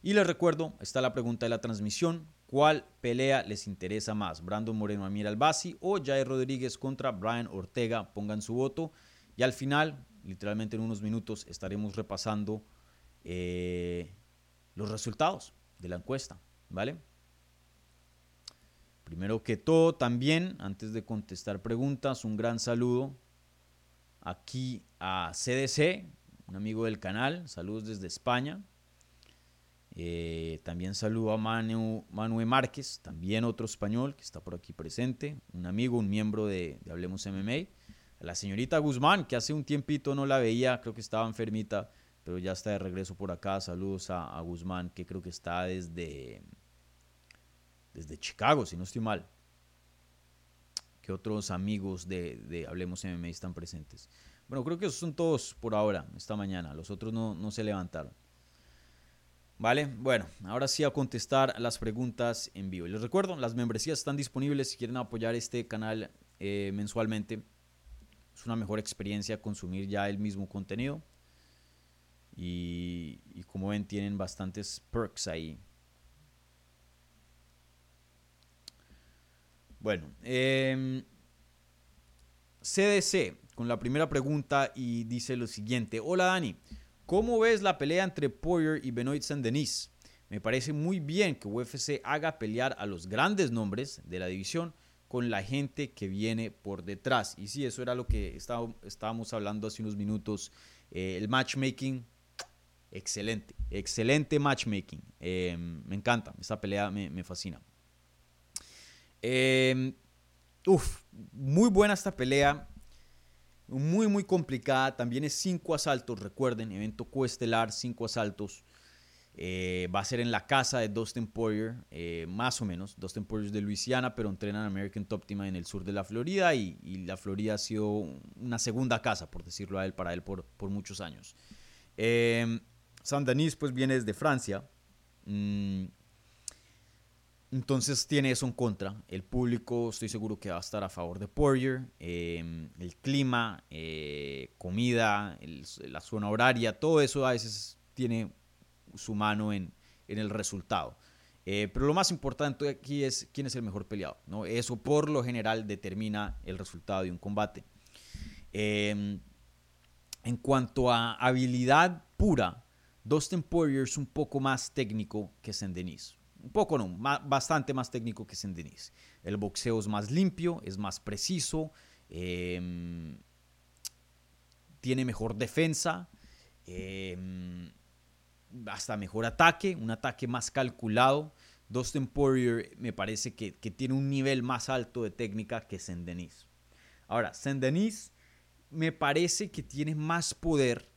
Y les recuerdo, está la pregunta de la transmisión. ¿Cuál pelea les interesa más? ¿Brandon Moreno Amir Albasi o Jair Rodríguez contra Brian Ortega? Pongan su voto. Y al final, literalmente en unos minutos, estaremos repasando eh, los resultados de la encuesta. ¿Vale? Primero que todo, también, antes de contestar preguntas, un gran saludo aquí a CDC, un amigo del canal. Saludos desde España. Eh, también saludo a Manu, Manuel Márquez, también otro español que está por aquí presente, un amigo, un miembro de, Hablemos MMA. A la señorita Guzmán, que hace un tiempito no la veía, creo que estaba enfermita, pero ya está de regreso por acá. Saludos a, Guzmán, que creo que está desde, desde Chicago, si no estoy mal. Que otros amigos de, Hablemos MMA están presentes. Bueno, creo que esos son todos por ahora, esta mañana. Los otros no, no se levantaron. ¿Vale? Bueno, ahora sí a contestar las preguntas en vivo. Les recuerdo, las membresías están disponibles si quieren apoyar este canal eh, mensualmente. Es una mejor experiencia consumir ya el mismo contenido. Y, como ven, tienen bastantes perks ahí. Bueno, CDC em, con la primera pregunta y dice lo siguiente. Hola Dani. ¿Cómo ves la pelea entre Poirier y Benoit Saint-Denis? Me parece muy bien que UFC haga pelear a los grandes nombres de la división con la gente que viene por detrás. Y sí, eso era lo que estábamos hablando hace unos minutos. Eh, el matchmaking, excelente, excelente matchmaking. Eh, me encanta, esta pelea me, fascina. Eh, uf, muy buena esta pelea muy, muy complicada. También es cinco asaltos, recuerden, evento coestelar, cinco asaltos. Eh, va a ser en la casa de Dustin Poirier, eh, más o menos. Dustin Poirier es de Luisiana, pero entrenan American Top Team en el sur de la Florida y, la Florida ha sido una segunda casa, por decirlo a él, para él por, por muchos años. Eh, Saint-Denis pues viene desde Francia. Mm, entonces tiene eso en contra. El público estoy seguro que va a estar a favor de Poirier. Em, el clima, eh, comida, la zona horaria, todo eso a veces tiene su mano en, el resultado. Eh, pero lo más importante aquí es quién es el mejor peleado. ¿no? Eso por lo general determina el resultado de un combate. Em, en cuanto a habilidad pura, Dustin Poirier es un poco más técnico que Saint Denis un poco no, bastante más técnico que Saint El boxeo es más limpio, es más preciso. Em, tiene mejor defensa, em, hasta mejor ataque, un ataque más calculado. Dustin Poirier me parece que, tiene un nivel más alto de técnica que Saint Denis. Ahora, Saint Denis me parece que tiene más poder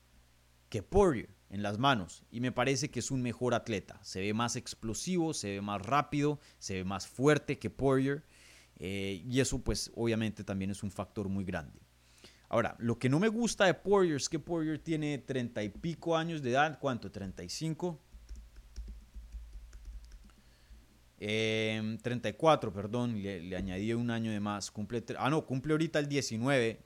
que Poirier en las manos y me parece que es un mejor atleta. Se ve más explosivo, se ve más rápido, se ve más fuerte que Poirier eh, y eso pues obviamente también es un factor muy grande. Ahora, lo que no me gusta de Poirier es que Poirier tiene 30 y pico años de edad. ¿Cuánto? 35. 34, perdón, le, añadí un año de más. Cumple, ah, no, cumple ahorita el 19,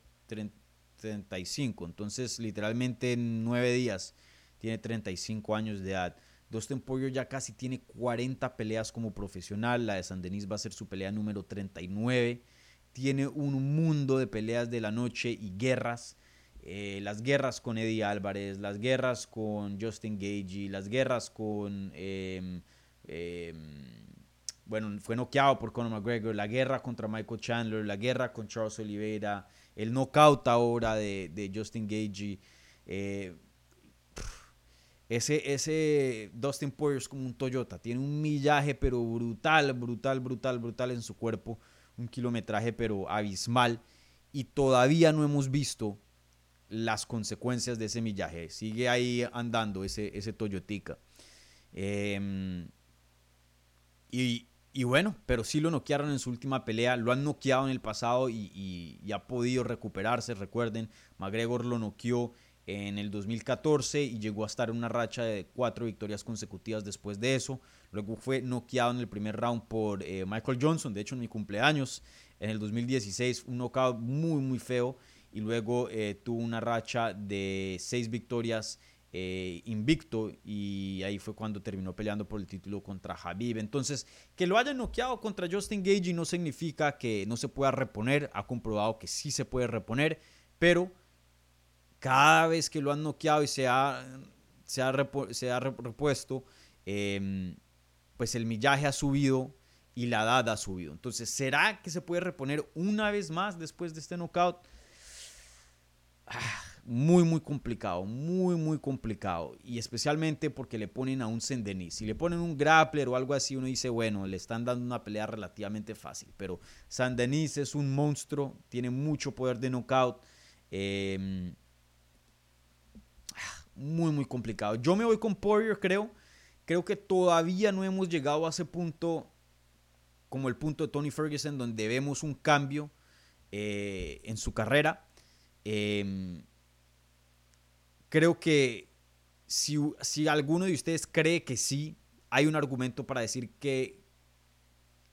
35. Entonces, literalmente en 9 días tiene 35 años de edad. Dustin Poirier ya casi tiene 40 peleas como profesional. La de San Denis va a ser su pelea número 39 tiene un mundo de peleas de la noche y guerras. Eh, las guerras con Eddie Álvarez, las guerras con Justin Gagey, las guerras con... Em, em, bueno, fue noqueado por Conor McGregor, la guerra contra Michael Chandler, la guerra con Charles Oliveira, el knockout ahora de, Justin Gagey. Eh, ese, ese Dustin Poirier es como un Toyota, tiene un millaje pero brutal, brutal, brutal, brutal en su cuerpo un kilometraje pero abismal y todavía no hemos visto las consecuencias de ese millaje. Sigue ahí andando ese, ese Toyotica. Em, y, bueno, pero sí lo noquearon en su última pelea, lo han noqueado en el pasado y, y ha podido recuperarse. Recuerden, McGregor lo noqueó en el 2014 y llegó a estar en una racha de cuatro victorias consecutivas después de eso. Luego fue noqueado en el primer round por eh, Michael Johnson, de hecho en mi cumpleaños, en el 2016, un knockout muy muy feo. Y luego eh, tuvo una racha de seis victorias eh, invicto. Y ahí fue cuando terminó peleando por el título contra Habib. Entonces, que lo hayan noqueado contra Justin Gage no significa que no se pueda reponer, ha comprobado que sí se puede reponer, pero cada vez que lo han noqueado y se ha, se ha, repuesto, em, pues el millaje ha subido y la edad ha subido. Entonces, ¿será que se puede reponer una vez más después de este knockout? Ah, muy, muy complicado, muy, muy complicado. Y especialmente porque le ponen a un Sendenis. Si le ponen un grappler o algo así, uno dice, bueno, le están dando una pelea relativamente fácil. Pero Sendenis es un monstruo, tiene mucho poder de knockout. Eh, muy, muy complicado. Yo me voy con Poirier, creo. Creo que todavía no hemos llegado a ese punto, como el punto de Tony Ferguson, donde vemos un cambio eh, en su carrera. Em, creo que si, si, alguno de ustedes cree que sí, hay un argumento para decir que,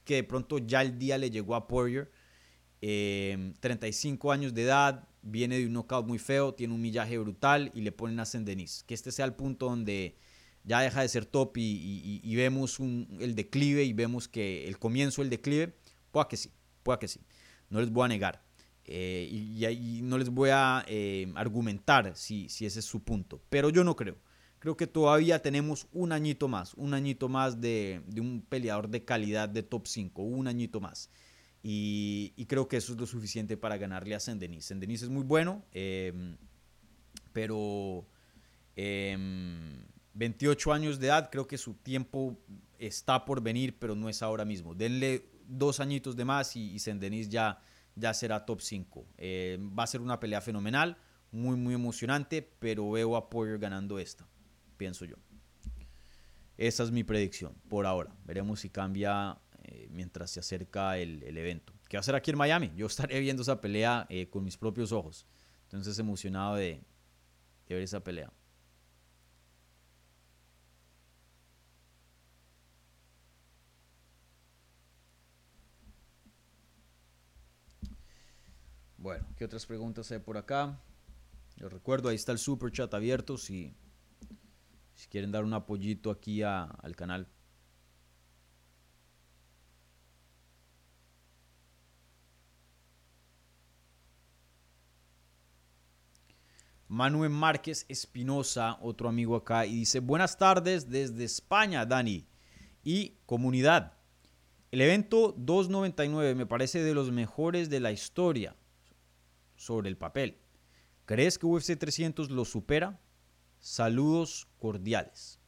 que de pronto ya el día le llegó a Poirier. 35 em, años de edad, viene de un knockout muy feo, tiene un millaje brutal y le ponen a Sendenis. Que este sea el punto donde ya deja de ser top y, vemos el declive y vemos que el comienzo del declive, pueda que sí, pueda que sí. No les voy a negar. Eh, y, no les voy a eh, argumentar si, si ese es su punto. Pero yo no creo. Creo que todavía tenemos un añito más, un añito más de, de un peleador de calidad de top 5, un añito más. Y, creo que eso es lo suficiente para ganarle a Saint-Denis. Saint-Denis es muy bueno, em, pero 28 em, años de edad, creo que su tiempo está por venir, pero no es ahora mismo. Denle dos añitos de más y, y ya, ya será top 5. Em, va a ser una pelea fenomenal, muy, muy emocionante, pero veo a Poirier ganando esta, pienso yo. Esa es mi predicción por ahora. Veremos si cambia eh, mientras se acerca el, evento. Que va a ser aquí en Miami. Yo estaré viendo esa pelea eh, con mis propios ojos. Entonces emocionado de, ver esa pelea. Bueno, ¿qué otras preguntas hay por acá? Yo recuerdo, ahí está el super chat abierto si, si quieren dar un apoyito aquí al canal. Manuel Márquez Espinosa, otro amigo acá, y dice, buenas tardes desde España, Dani, y comunidad. El evento 299 me parece de los mejores de la historia sobre el papel. ¿Crees que UFC 300 lo supera? Saludos cordiales.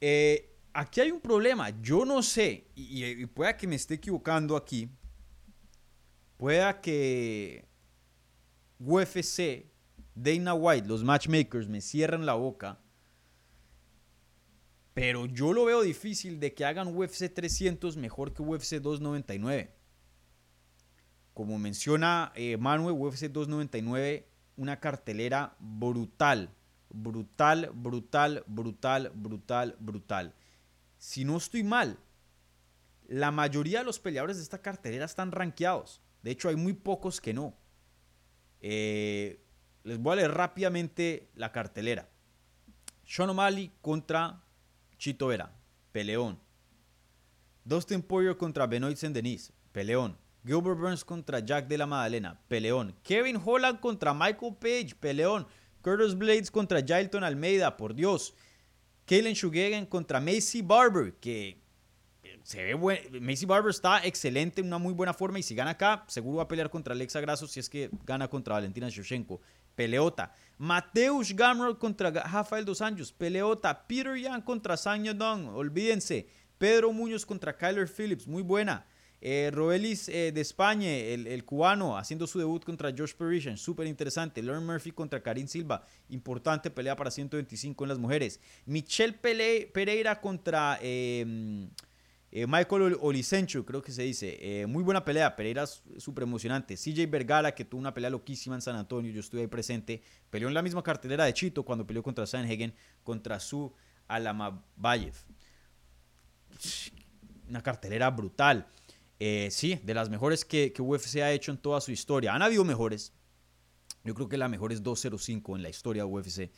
Eh, aquí hay un problema. Yo no sé, y, y pueda que me esté equivocando aquí, pueda que UFC, Dana White, los matchmakers me cierren la boca. Pero yo lo veo difícil de que hagan UFC 300 mejor que UFC 299. Como menciona eh, Manuel, UFC 299, una cartelera brutal. Brutal, brutal, brutal, brutal, brutal. Si no estoy mal, la mayoría de los peleadores de esta cartelera están rankeados. De hecho, hay muy pocos que no. Eh, les voy a leer rápidamente la cartelera. Sean O'Malley contra Chito Vera, peleón. Dustin Poirier contra Benoit Saint-Denis, peleón. Gilbert Burns contra Jack de la Madalena, peleón. Kevin Holland contra Michael Page, peleón. Curtis Blades contra Jailton Almeida, por Dios. Kalen Shugagan contra Macy Barber, que se ve buen, Macy Barber está excelente, en una muy buena forma y si gana acá, seguro va a pelear contra Alexa Grasso si es que gana contra Valentina Shevchenko. Peleota. Mateusz Gamrot contra Rafael Dos Anjos. Peleota. Peter Yan contra Sanya Dong. Olvídense. Pedro Muñoz contra Kyler Phillips. Muy buena. Eh, Roelis eh, de España, el, cubano, haciendo su debut contra George Parisian, súper interesante. Lauren Murphy contra Karim Silva, importante pelea para 125 en las mujeres. Michelle Pereira contra em, eh, Michael Olisenchu, creo que se dice. Eh, muy buena pelea, Pereira súper emocionante. CJ Vergara, que tuvo una pelea loquísima en San Antonio, yo estuve ahí presente. Peleó en la misma cartelera de Chito cuando peleó contra Sanhagen, contra su Alamabayev. Una cartelera brutal. Eh, sí, de las mejores que, UFC ha hecho en toda su historia. Han habido mejores. Yo creo que la mejor es 205 en la historia de UFC.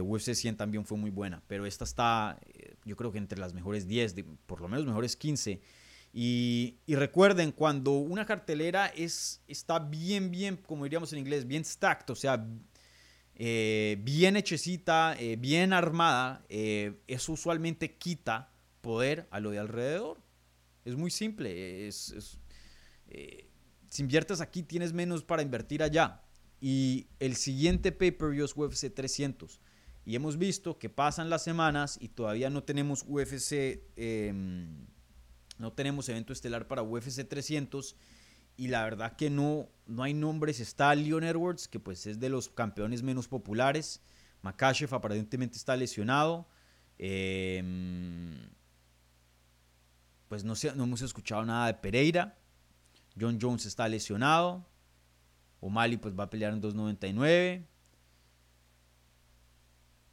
UFC 100 también fue muy buena, pero esta está, yo creo que entre las mejores 10, por lo menos mejores 15. Y, recuerden, cuando una cartelera es, está bien, bien, como diríamos en inglés, bien stacked, o sea, eh, bien hechecita, bien armada, eso usualmente quita poder a lo de alrededor. Es muy simple. Es, si inviertes aquí, tienes menos para invertir allá. Y el siguiente pay-per-view es UFC 300. Y hemos visto que pasan las semanas y todavía no tenemos UFC, em, no tenemos evento estelar para UFC 300. Y la verdad que no, no hay nombres. Está Leon Edwards, que pues es de los campeones menos populares. Makashev aparentemente está lesionado. Em, pues no, sé, no hemos escuchado nada de Pereira. John Jones está lesionado. O'Malley pues va a pelear en 299.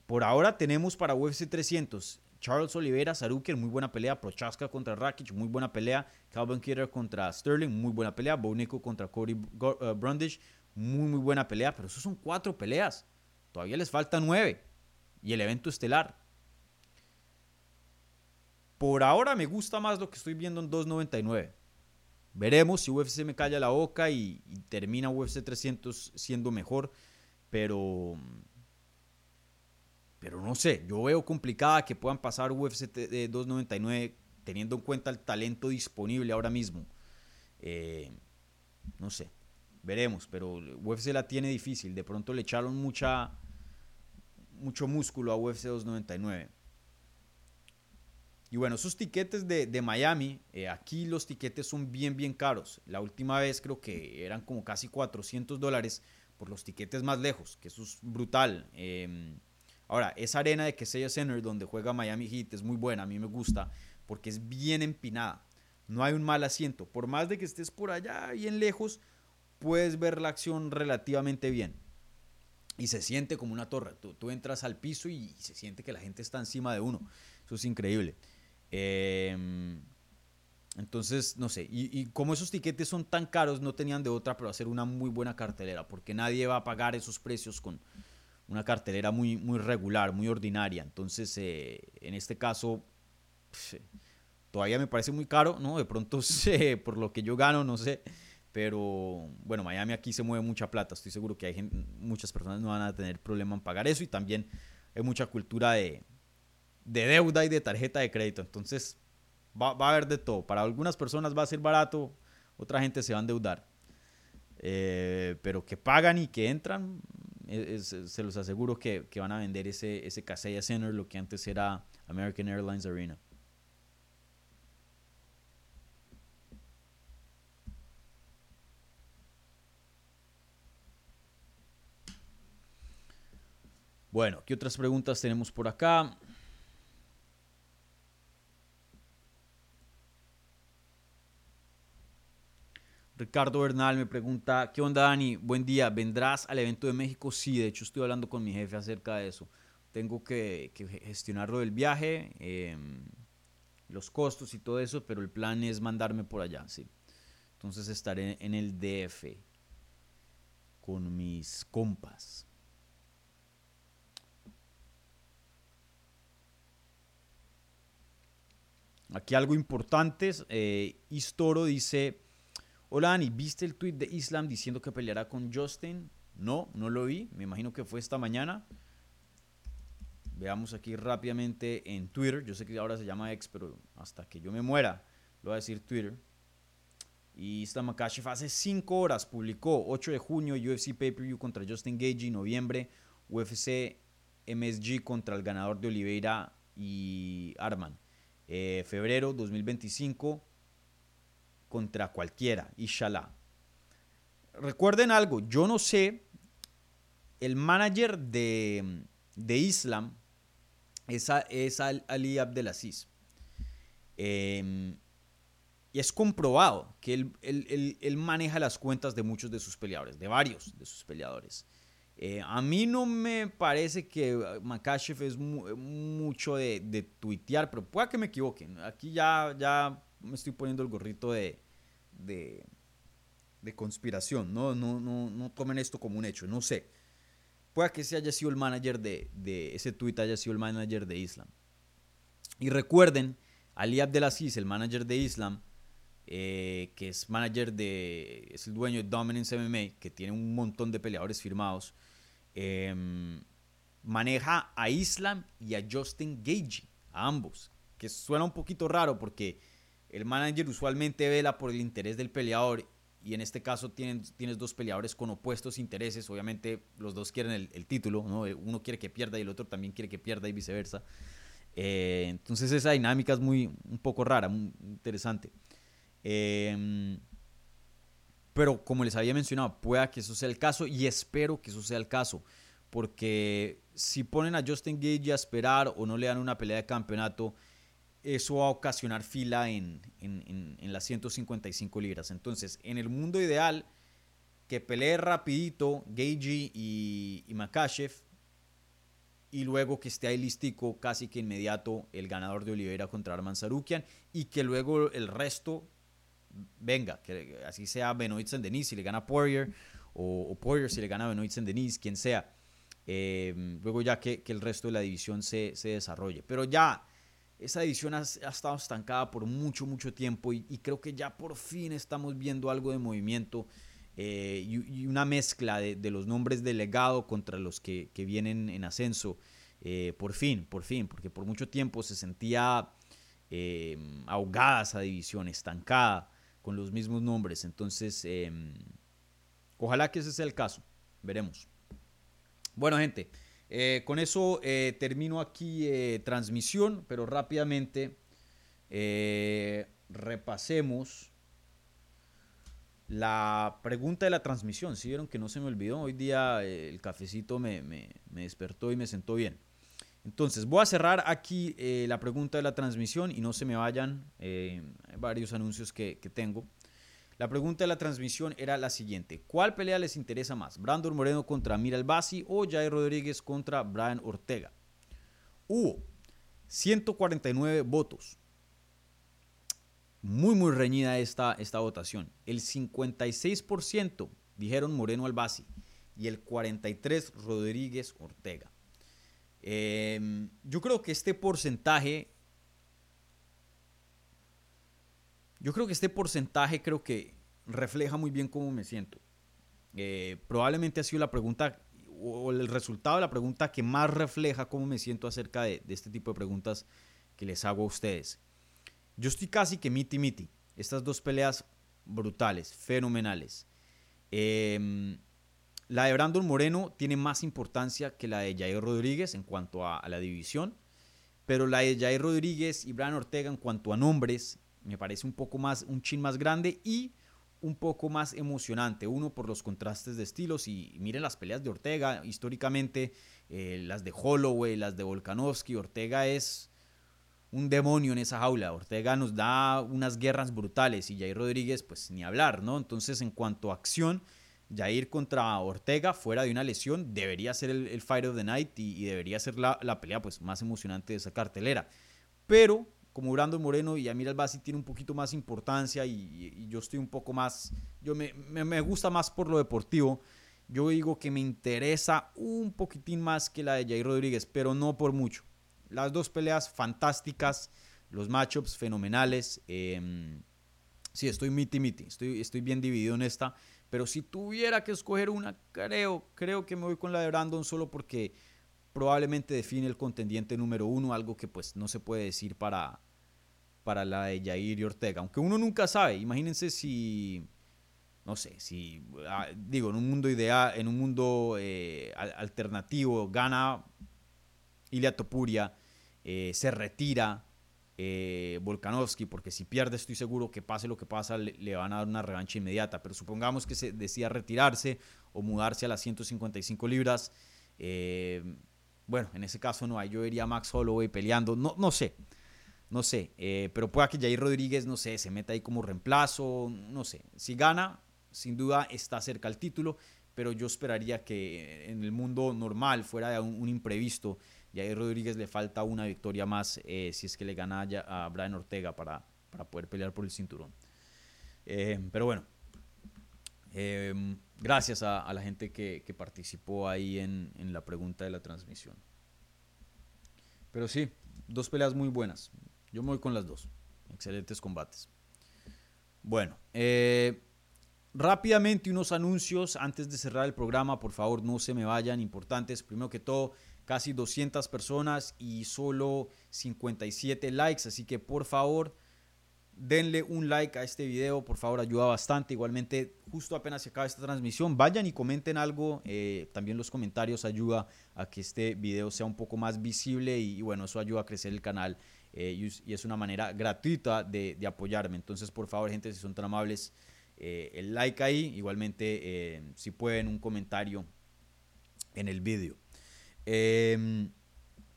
Por ahora tenemos para UFC 300 Charles Oliveira, Saruker, muy buena pelea. Prochaska contra Rakic, muy buena pelea. Calvin Kidder contra Sterling, muy buena pelea. Bonico contra Cody uh, Brundish, muy, muy buena pelea. Pero esos son cuatro peleas. Todavía les faltan nueve. Y el evento estelar. Por ahora me gusta más lo que estoy viendo en 299. Veremos si UFC me calla la boca y, y termina UFC 300 siendo mejor. Pero pero no sé, yo veo complicada que puedan pasar UFC 299 teniendo en cuenta el talento disponible ahora mismo. Eh, no sé, veremos, pero UFC la tiene difícil. De pronto le echaron mucha, mucho músculo a UFC 299. Y bueno, esos tiquetes de, Miami, eh, aquí los tiquetes son bien, bien caros. La última vez creo que eran como casi 400 dólares por los tiquetes más lejos, que eso es brutal. Eh, Ahora, esa arena de Keseye Center donde juega Miami Heat es muy buena, a mí me gusta porque es bien empinada. No hay un mal asiento. Por más de que estés por allá bien lejos, puedes ver la acción relativamente bien. Y se siente como una torre. Tú, entras al piso y, se siente que la gente está encima de uno. Eso es increíble. Em, entonces, no sé. Y, y, como esos tiquetes son tan caros, no tenían de otra pero hacer una muy buena cartelera. Porque nadie va a pagar esos precios con, una cartelera muy, muy regular, muy ordinaria. Entonces, eh, en este caso, todavía me parece muy caro, ¿no? De pronto, [LAUGHS] por lo que yo gano, no sé. Pero bueno, Miami aquí se mueve mucha plata. Estoy seguro que hay muchas personas no van a tener problema en pagar eso. Y también hay mucha cultura de, de deuda y de tarjeta de crédito. Entonces, va, va, a haber de todo. Para algunas personas va a ser barato, otra gente se va a endeudar. Eh, pero que pagan y que entran, se los aseguro que, van a vender ese, ese Casella Center, lo que antes era American Airlines Arena. Bueno, ¿qué otras preguntas tenemos por acá? Ricardo Bernal me pregunta, ¿qué onda Dani? Buen día, ¿vendrás al evento de México? Sí, de hecho estoy hablando con mi jefe acerca de eso. Tengo que, gestionarlo del viaje, em, los costos y todo eso, pero el plan es mandarme por allá, sí. Entonces estaré en el DF con mis compas. Aquí algo importante, eh, Istoro dice, hola Dani, ¿viste el tweet de Islam diciendo que peleará con Justin? No, no lo vi, me imagino que fue esta mañana. Veamos aquí rápidamente en Twitter, yo sé que ahora se llama X, pero hasta que yo me muera, lo voy a decir Twitter. Y Islam Makashev hace 5 horas publicó 8 de junio UFC Pay-Per-View contra Justin Gagey, noviembre UFC MSG contra el ganador de Oliveira y Arman. Eh, febrero 2025 contra cualquiera, inshallah. Recuerden algo, yo no sé, el manager de, de Islam es, es Ali Abdelaziz. Em, y es comprobado que él, él, maneja las cuentas de muchos de sus peleadores, de varios de sus peleadores. Eh, a mí no me parece que uh, Makashev es mucho de, tuitear, pero pueda que me equivoquen. Aquí ya, ya me estoy poniendo el gorrito de, de, conspiración. No, no, no, no tomen esto como un hecho, no sé. Pueda que ese haya sido el manager de, de ese tweet, haya sido el manager de Islam. Y recuerden, Ali Abdelaziz, el manager de Islam, eh, que es manager de, es el dueño de Dominance MMA, que tiene un montón de peleadores firmados, em, maneja a Islam y a Justin Gage, a ambos, que suena un poquito raro porque el manager usualmente vela por el interés del peleador y en este caso tienes, dos peleadores con opuestos intereses, obviamente los dos quieren el, título, ¿no? uno quiere que pierda y el otro también quiere que pierda y viceversa. Eh, entonces esa dinámica es muy un poco rara, muy interesante. Em, pero como les había mencionado, pueda que eso sea el caso y espero que eso sea el caso. Porque si ponen a Justin Gage a esperar o no le dan una pelea de campeonato, eso va a ocasionar fila en, las 155 libras. Entonces, en el mundo ideal, que pelee rapidito Gage y, y Makashev y luego que esté ahí listico casi que inmediato el ganador de Oliveira contra Arman Sarukian y que luego el resto venga, que así sea Benoit Saint-Denis si le gana Poirier, o, Poirier si le gana Benoit Saint-Denis, quien sea. Em, luego ya que, el resto de la división se, desarrolle. Pero ya esa división ha, estado estancada por mucho, mucho tiempo y, creo que ya por fin estamos viendo algo de movimiento eh, y, una mezcla de, los nombres de legado contra los que, vienen en ascenso. Eh, por fin, por fin, porque por mucho tiempo se sentía em, ahogada esa división, estancada con los mismos nombres. Entonces, em, ojalá que ese sea el caso. Veremos. Bueno, gente, eh, con eso eh, termino aquí eh, transmisión, pero rápidamente repasemos la pregunta de la transmisión. Si vieron que no se me olvidó, hoy día el cafecito me, me, despertó y me sentó bien. Entonces, voy a cerrar aquí eh, la pregunta de la transmisión y no se me vayan eh, varios anuncios que, tengo. La pregunta de la transmisión era la siguiente. ¿Cuál pelea les interesa más? ¿Brandon Moreno contra Mira Albasi o Jair Rodríguez contra Brian Ortega? Hubo 149 votos. Muy, muy reñida esta, esta votación. El 56% dijeron Moreno Albasi y el 43% Rodríguez Ortega. Em, yo creo que este porcentaje, yo creo que este porcentaje creo que refleja muy bien cómo me siento. Eh, probablemente ha sido la pregunta o el resultado de la pregunta que más refleja cómo me siento acerca de, este tipo de preguntas que les hago a ustedes. Yo estoy casi que miti miti. Estas dos peleas brutales, fenomenales. Em, la de Brandon Moreno tiene más importancia que la de Jair Rodríguez en cuanto a, la división, pero la de Jair Rodríguez y Brian Ortega en cuanto a nombres me parece un poco más, un chin más grande y un poco más emocionante. Uno por los contrastes de estilos y miren las peleas de Ortega. Históricamente, eh, las de Holloway, las de Volkanovski. Ortega es un demonio en esa jaula. Ortega nos da unas guerras brutales y Jair Rodríguez, pues ni hablar, ¿no? Entonces, en cuanto a acción, Jair contra Ortega, fuera de una lesión, debería ser el, Fight of the Night y, debería ser la, la, pelea pues, más emocionante de esa cartelera. Pero como Brandon Moreno y Amir Albasi tiene un poquito más importancia y, yo estoy un poco más, yo me, me, gusta más por lo deportivo. Yo digo que me interesa un poquitín más que la de Jair Rodríguez, pero no por mucho. Las dos peleas fantásticas, los matchups fenomenales. Eh, sí, estoy miti miti, estoy, estoy bien dividido en esta. Pero si tuviera que escoger una, creo, creo que me voy con la de Brandon solo porque probablemente define el contendiente número uno, algo que pues no se puede decir para, para la de Jair y Ortega. Aunque uno nunca sabe, imagínense si, no sé, si, ah, digo, en un mundo ideal, en un mundo eh, alternativo, gana Ilia Topuria, eh, se retira eh, Volkanovski, porque si pierde estoy seguro que pase lo que pasa, le, van a dar una revancha inmediata. Pero supongamos que se decida retirarse o mudarse a las 155 libras. Bueno, en ese caso no, yo vería a Max Holloway peleando, no, no sé, no sé, eh, pero pueda que Jair Rodríguez, no sé, se meta ahí como reemplazo, no sé, si gana, sin duda está cerca al título, pero yo esperaría que en el mundo normal, fuera de un, imprevisto, Jair Rodríguez le falta una victoria más eh, si es que le gana a Brian Ortega para, para poder pelear por el cinturón. Eh, pero bueno, Em, gracias a, la gente que, participó ahí en, la pregunta de la transmisión. Pero sí, dos peleas muy buenas. Yo me voy con las dos. Excelentes combates. Bueno, eh, rápidamente unos anuncios antes de cerrar el programa. Por favor, no se me vayan, importantes. Primero que todo, casi 200 personas y solo 57 likes. Así que por favor, denle un like a este video, por favor, ayuda bastante. Igualmente, justo apenas se acaba esta transmisión, vayan y comenten algo. Eh, también los comentarios ayuda a que este video sea un poco más visible y, bueno, eso ayuda a crecer el canal eh, y, es una manera gratuita de, apoyarme. Entonces, por favor, gente, si son tan amables, eh, el like ahí. Igualmente, si pueden, un comentario en el video.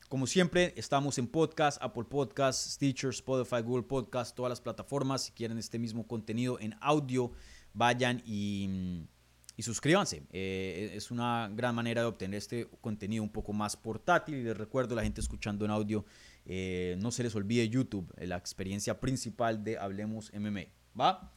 Como siempre, estamos en podcast, Apple Podcasts, Stitcher, Spotify, Google Podcasts, todas las plataformas. Si quieren este mismo contenido en audio, vayan y, suscríbanse. Eh, es una gran manera de obtener este contenido un poco más portátil. Y les recuerdo la gente escuchando en audio, eh, no se les olvide YouTube, la experiencia principal de Hablemos MMA. ¿Va?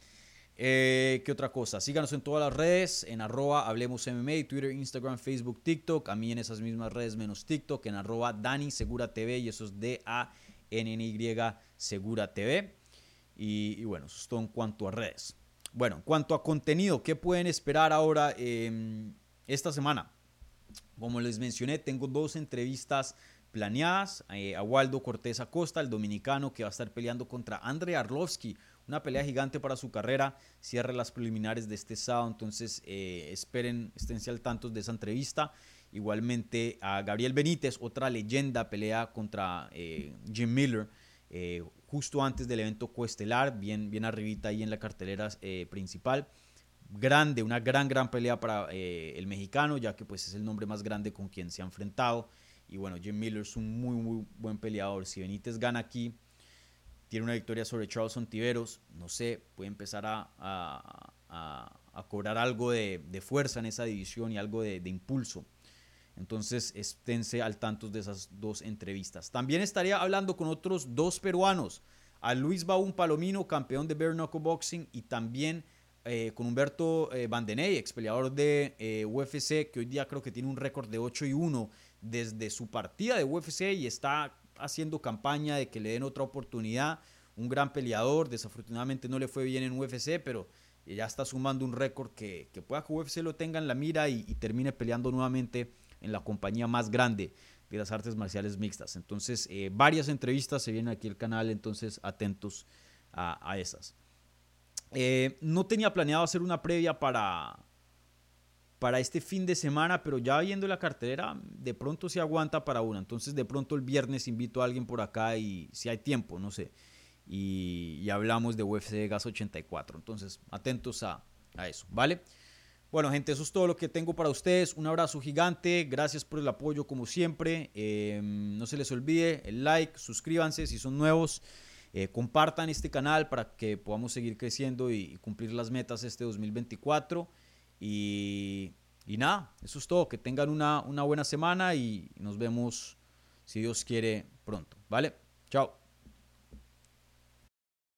Eh, ¿Qué otra cosa? Síganos en todas las redes, en arroba Hablemos MMA, Twitter, Instagram, Facebook, TikTok. A mí en esas mismas redes menos TikTok, en arroba Dani Segura TV y eso es D-A-N-N-Y Segura TV. Y, bueno, eso es todo en cuanto a redes. Bueno, en cuanto a contenido, ¿qué pueden esperar ahora em, esta semana? Como les mencioné, tengo dos entrevistas planeadas. Eh, a Waldo Cortés Acosta, el dominicano que va a estar peleando contra Andrei Arlovsky, una pelea gigante para su carrera. Cierra las preliminares de este sábado, entonces eh, esperen, esténse al tanto de esa entrevista. Igualmente a Gabriel Benítez, otra leyenda, pelea contra eh, Jim Miller. Eh, justo antes del evento coestelar, bien, bien arribita ahí en la cartelera principal. Grande, una gran, gran pelea para el mexicano, ya que pues es el nombre más grande con quien se ha enfrentado. Y bueno, Jim Miller es un muy, muy buen peleador. Si Benítez gana aquí, tiene una victoria sobre Charleston Tiveros, no sé, puede empezar a, a, cobrar algo de, fuerza en esa división y algo de, impulso. Entonces, esténse al tanto de esas dos entrevistas. También estaría hablando con otros dos peruanos, a Luis Baún Palomino, campeón de Bare Knuckle Boxing, y también eh, con Humberto eh, Bandeney, de eh, UFC, que hoy día creo que tiene un récord de 8 y 1 desde su partida de UFC y está haciendo campaña de que le den otra oportunidad. Un gran peleador, desafortunadamente no le fue bien en UFC, pero ya está sumando un récord que, que pueda que UFC lo tenga en la mira y, termine peleando nuevamente en la compañía más grande de las artes marciales mixtas. Entonces, eh, varias entrevistas se vienen aquí al canal, entonces atentos a, esas. Eh, no tenía planeado hacer una previa para, para este fin de semana, pero ya viendo la cartelera, de pronto se aguanta para una. Entonces, de pronto el viernes invito a alguien por acá y si hay tiempo, no sé. Y, hablamos de UFC Gas 84. Entonces, atentos a, eso, ¿vale? Bueno, gente, eso es todo lo que tengo para ustedes. Un abrazo gigante. Gracias por el apoyo, como siempre. Em, no se les olvide el like, suscríbanse si son nuevos. Eh, compartan este canal para que podamos seguir creciendo y cumplir las metas este 2024. Y, nada, eso es todo. Que tengan una, una buena semana y nos vemos, si Dios quiere, pronto. ¿Vale? Chao.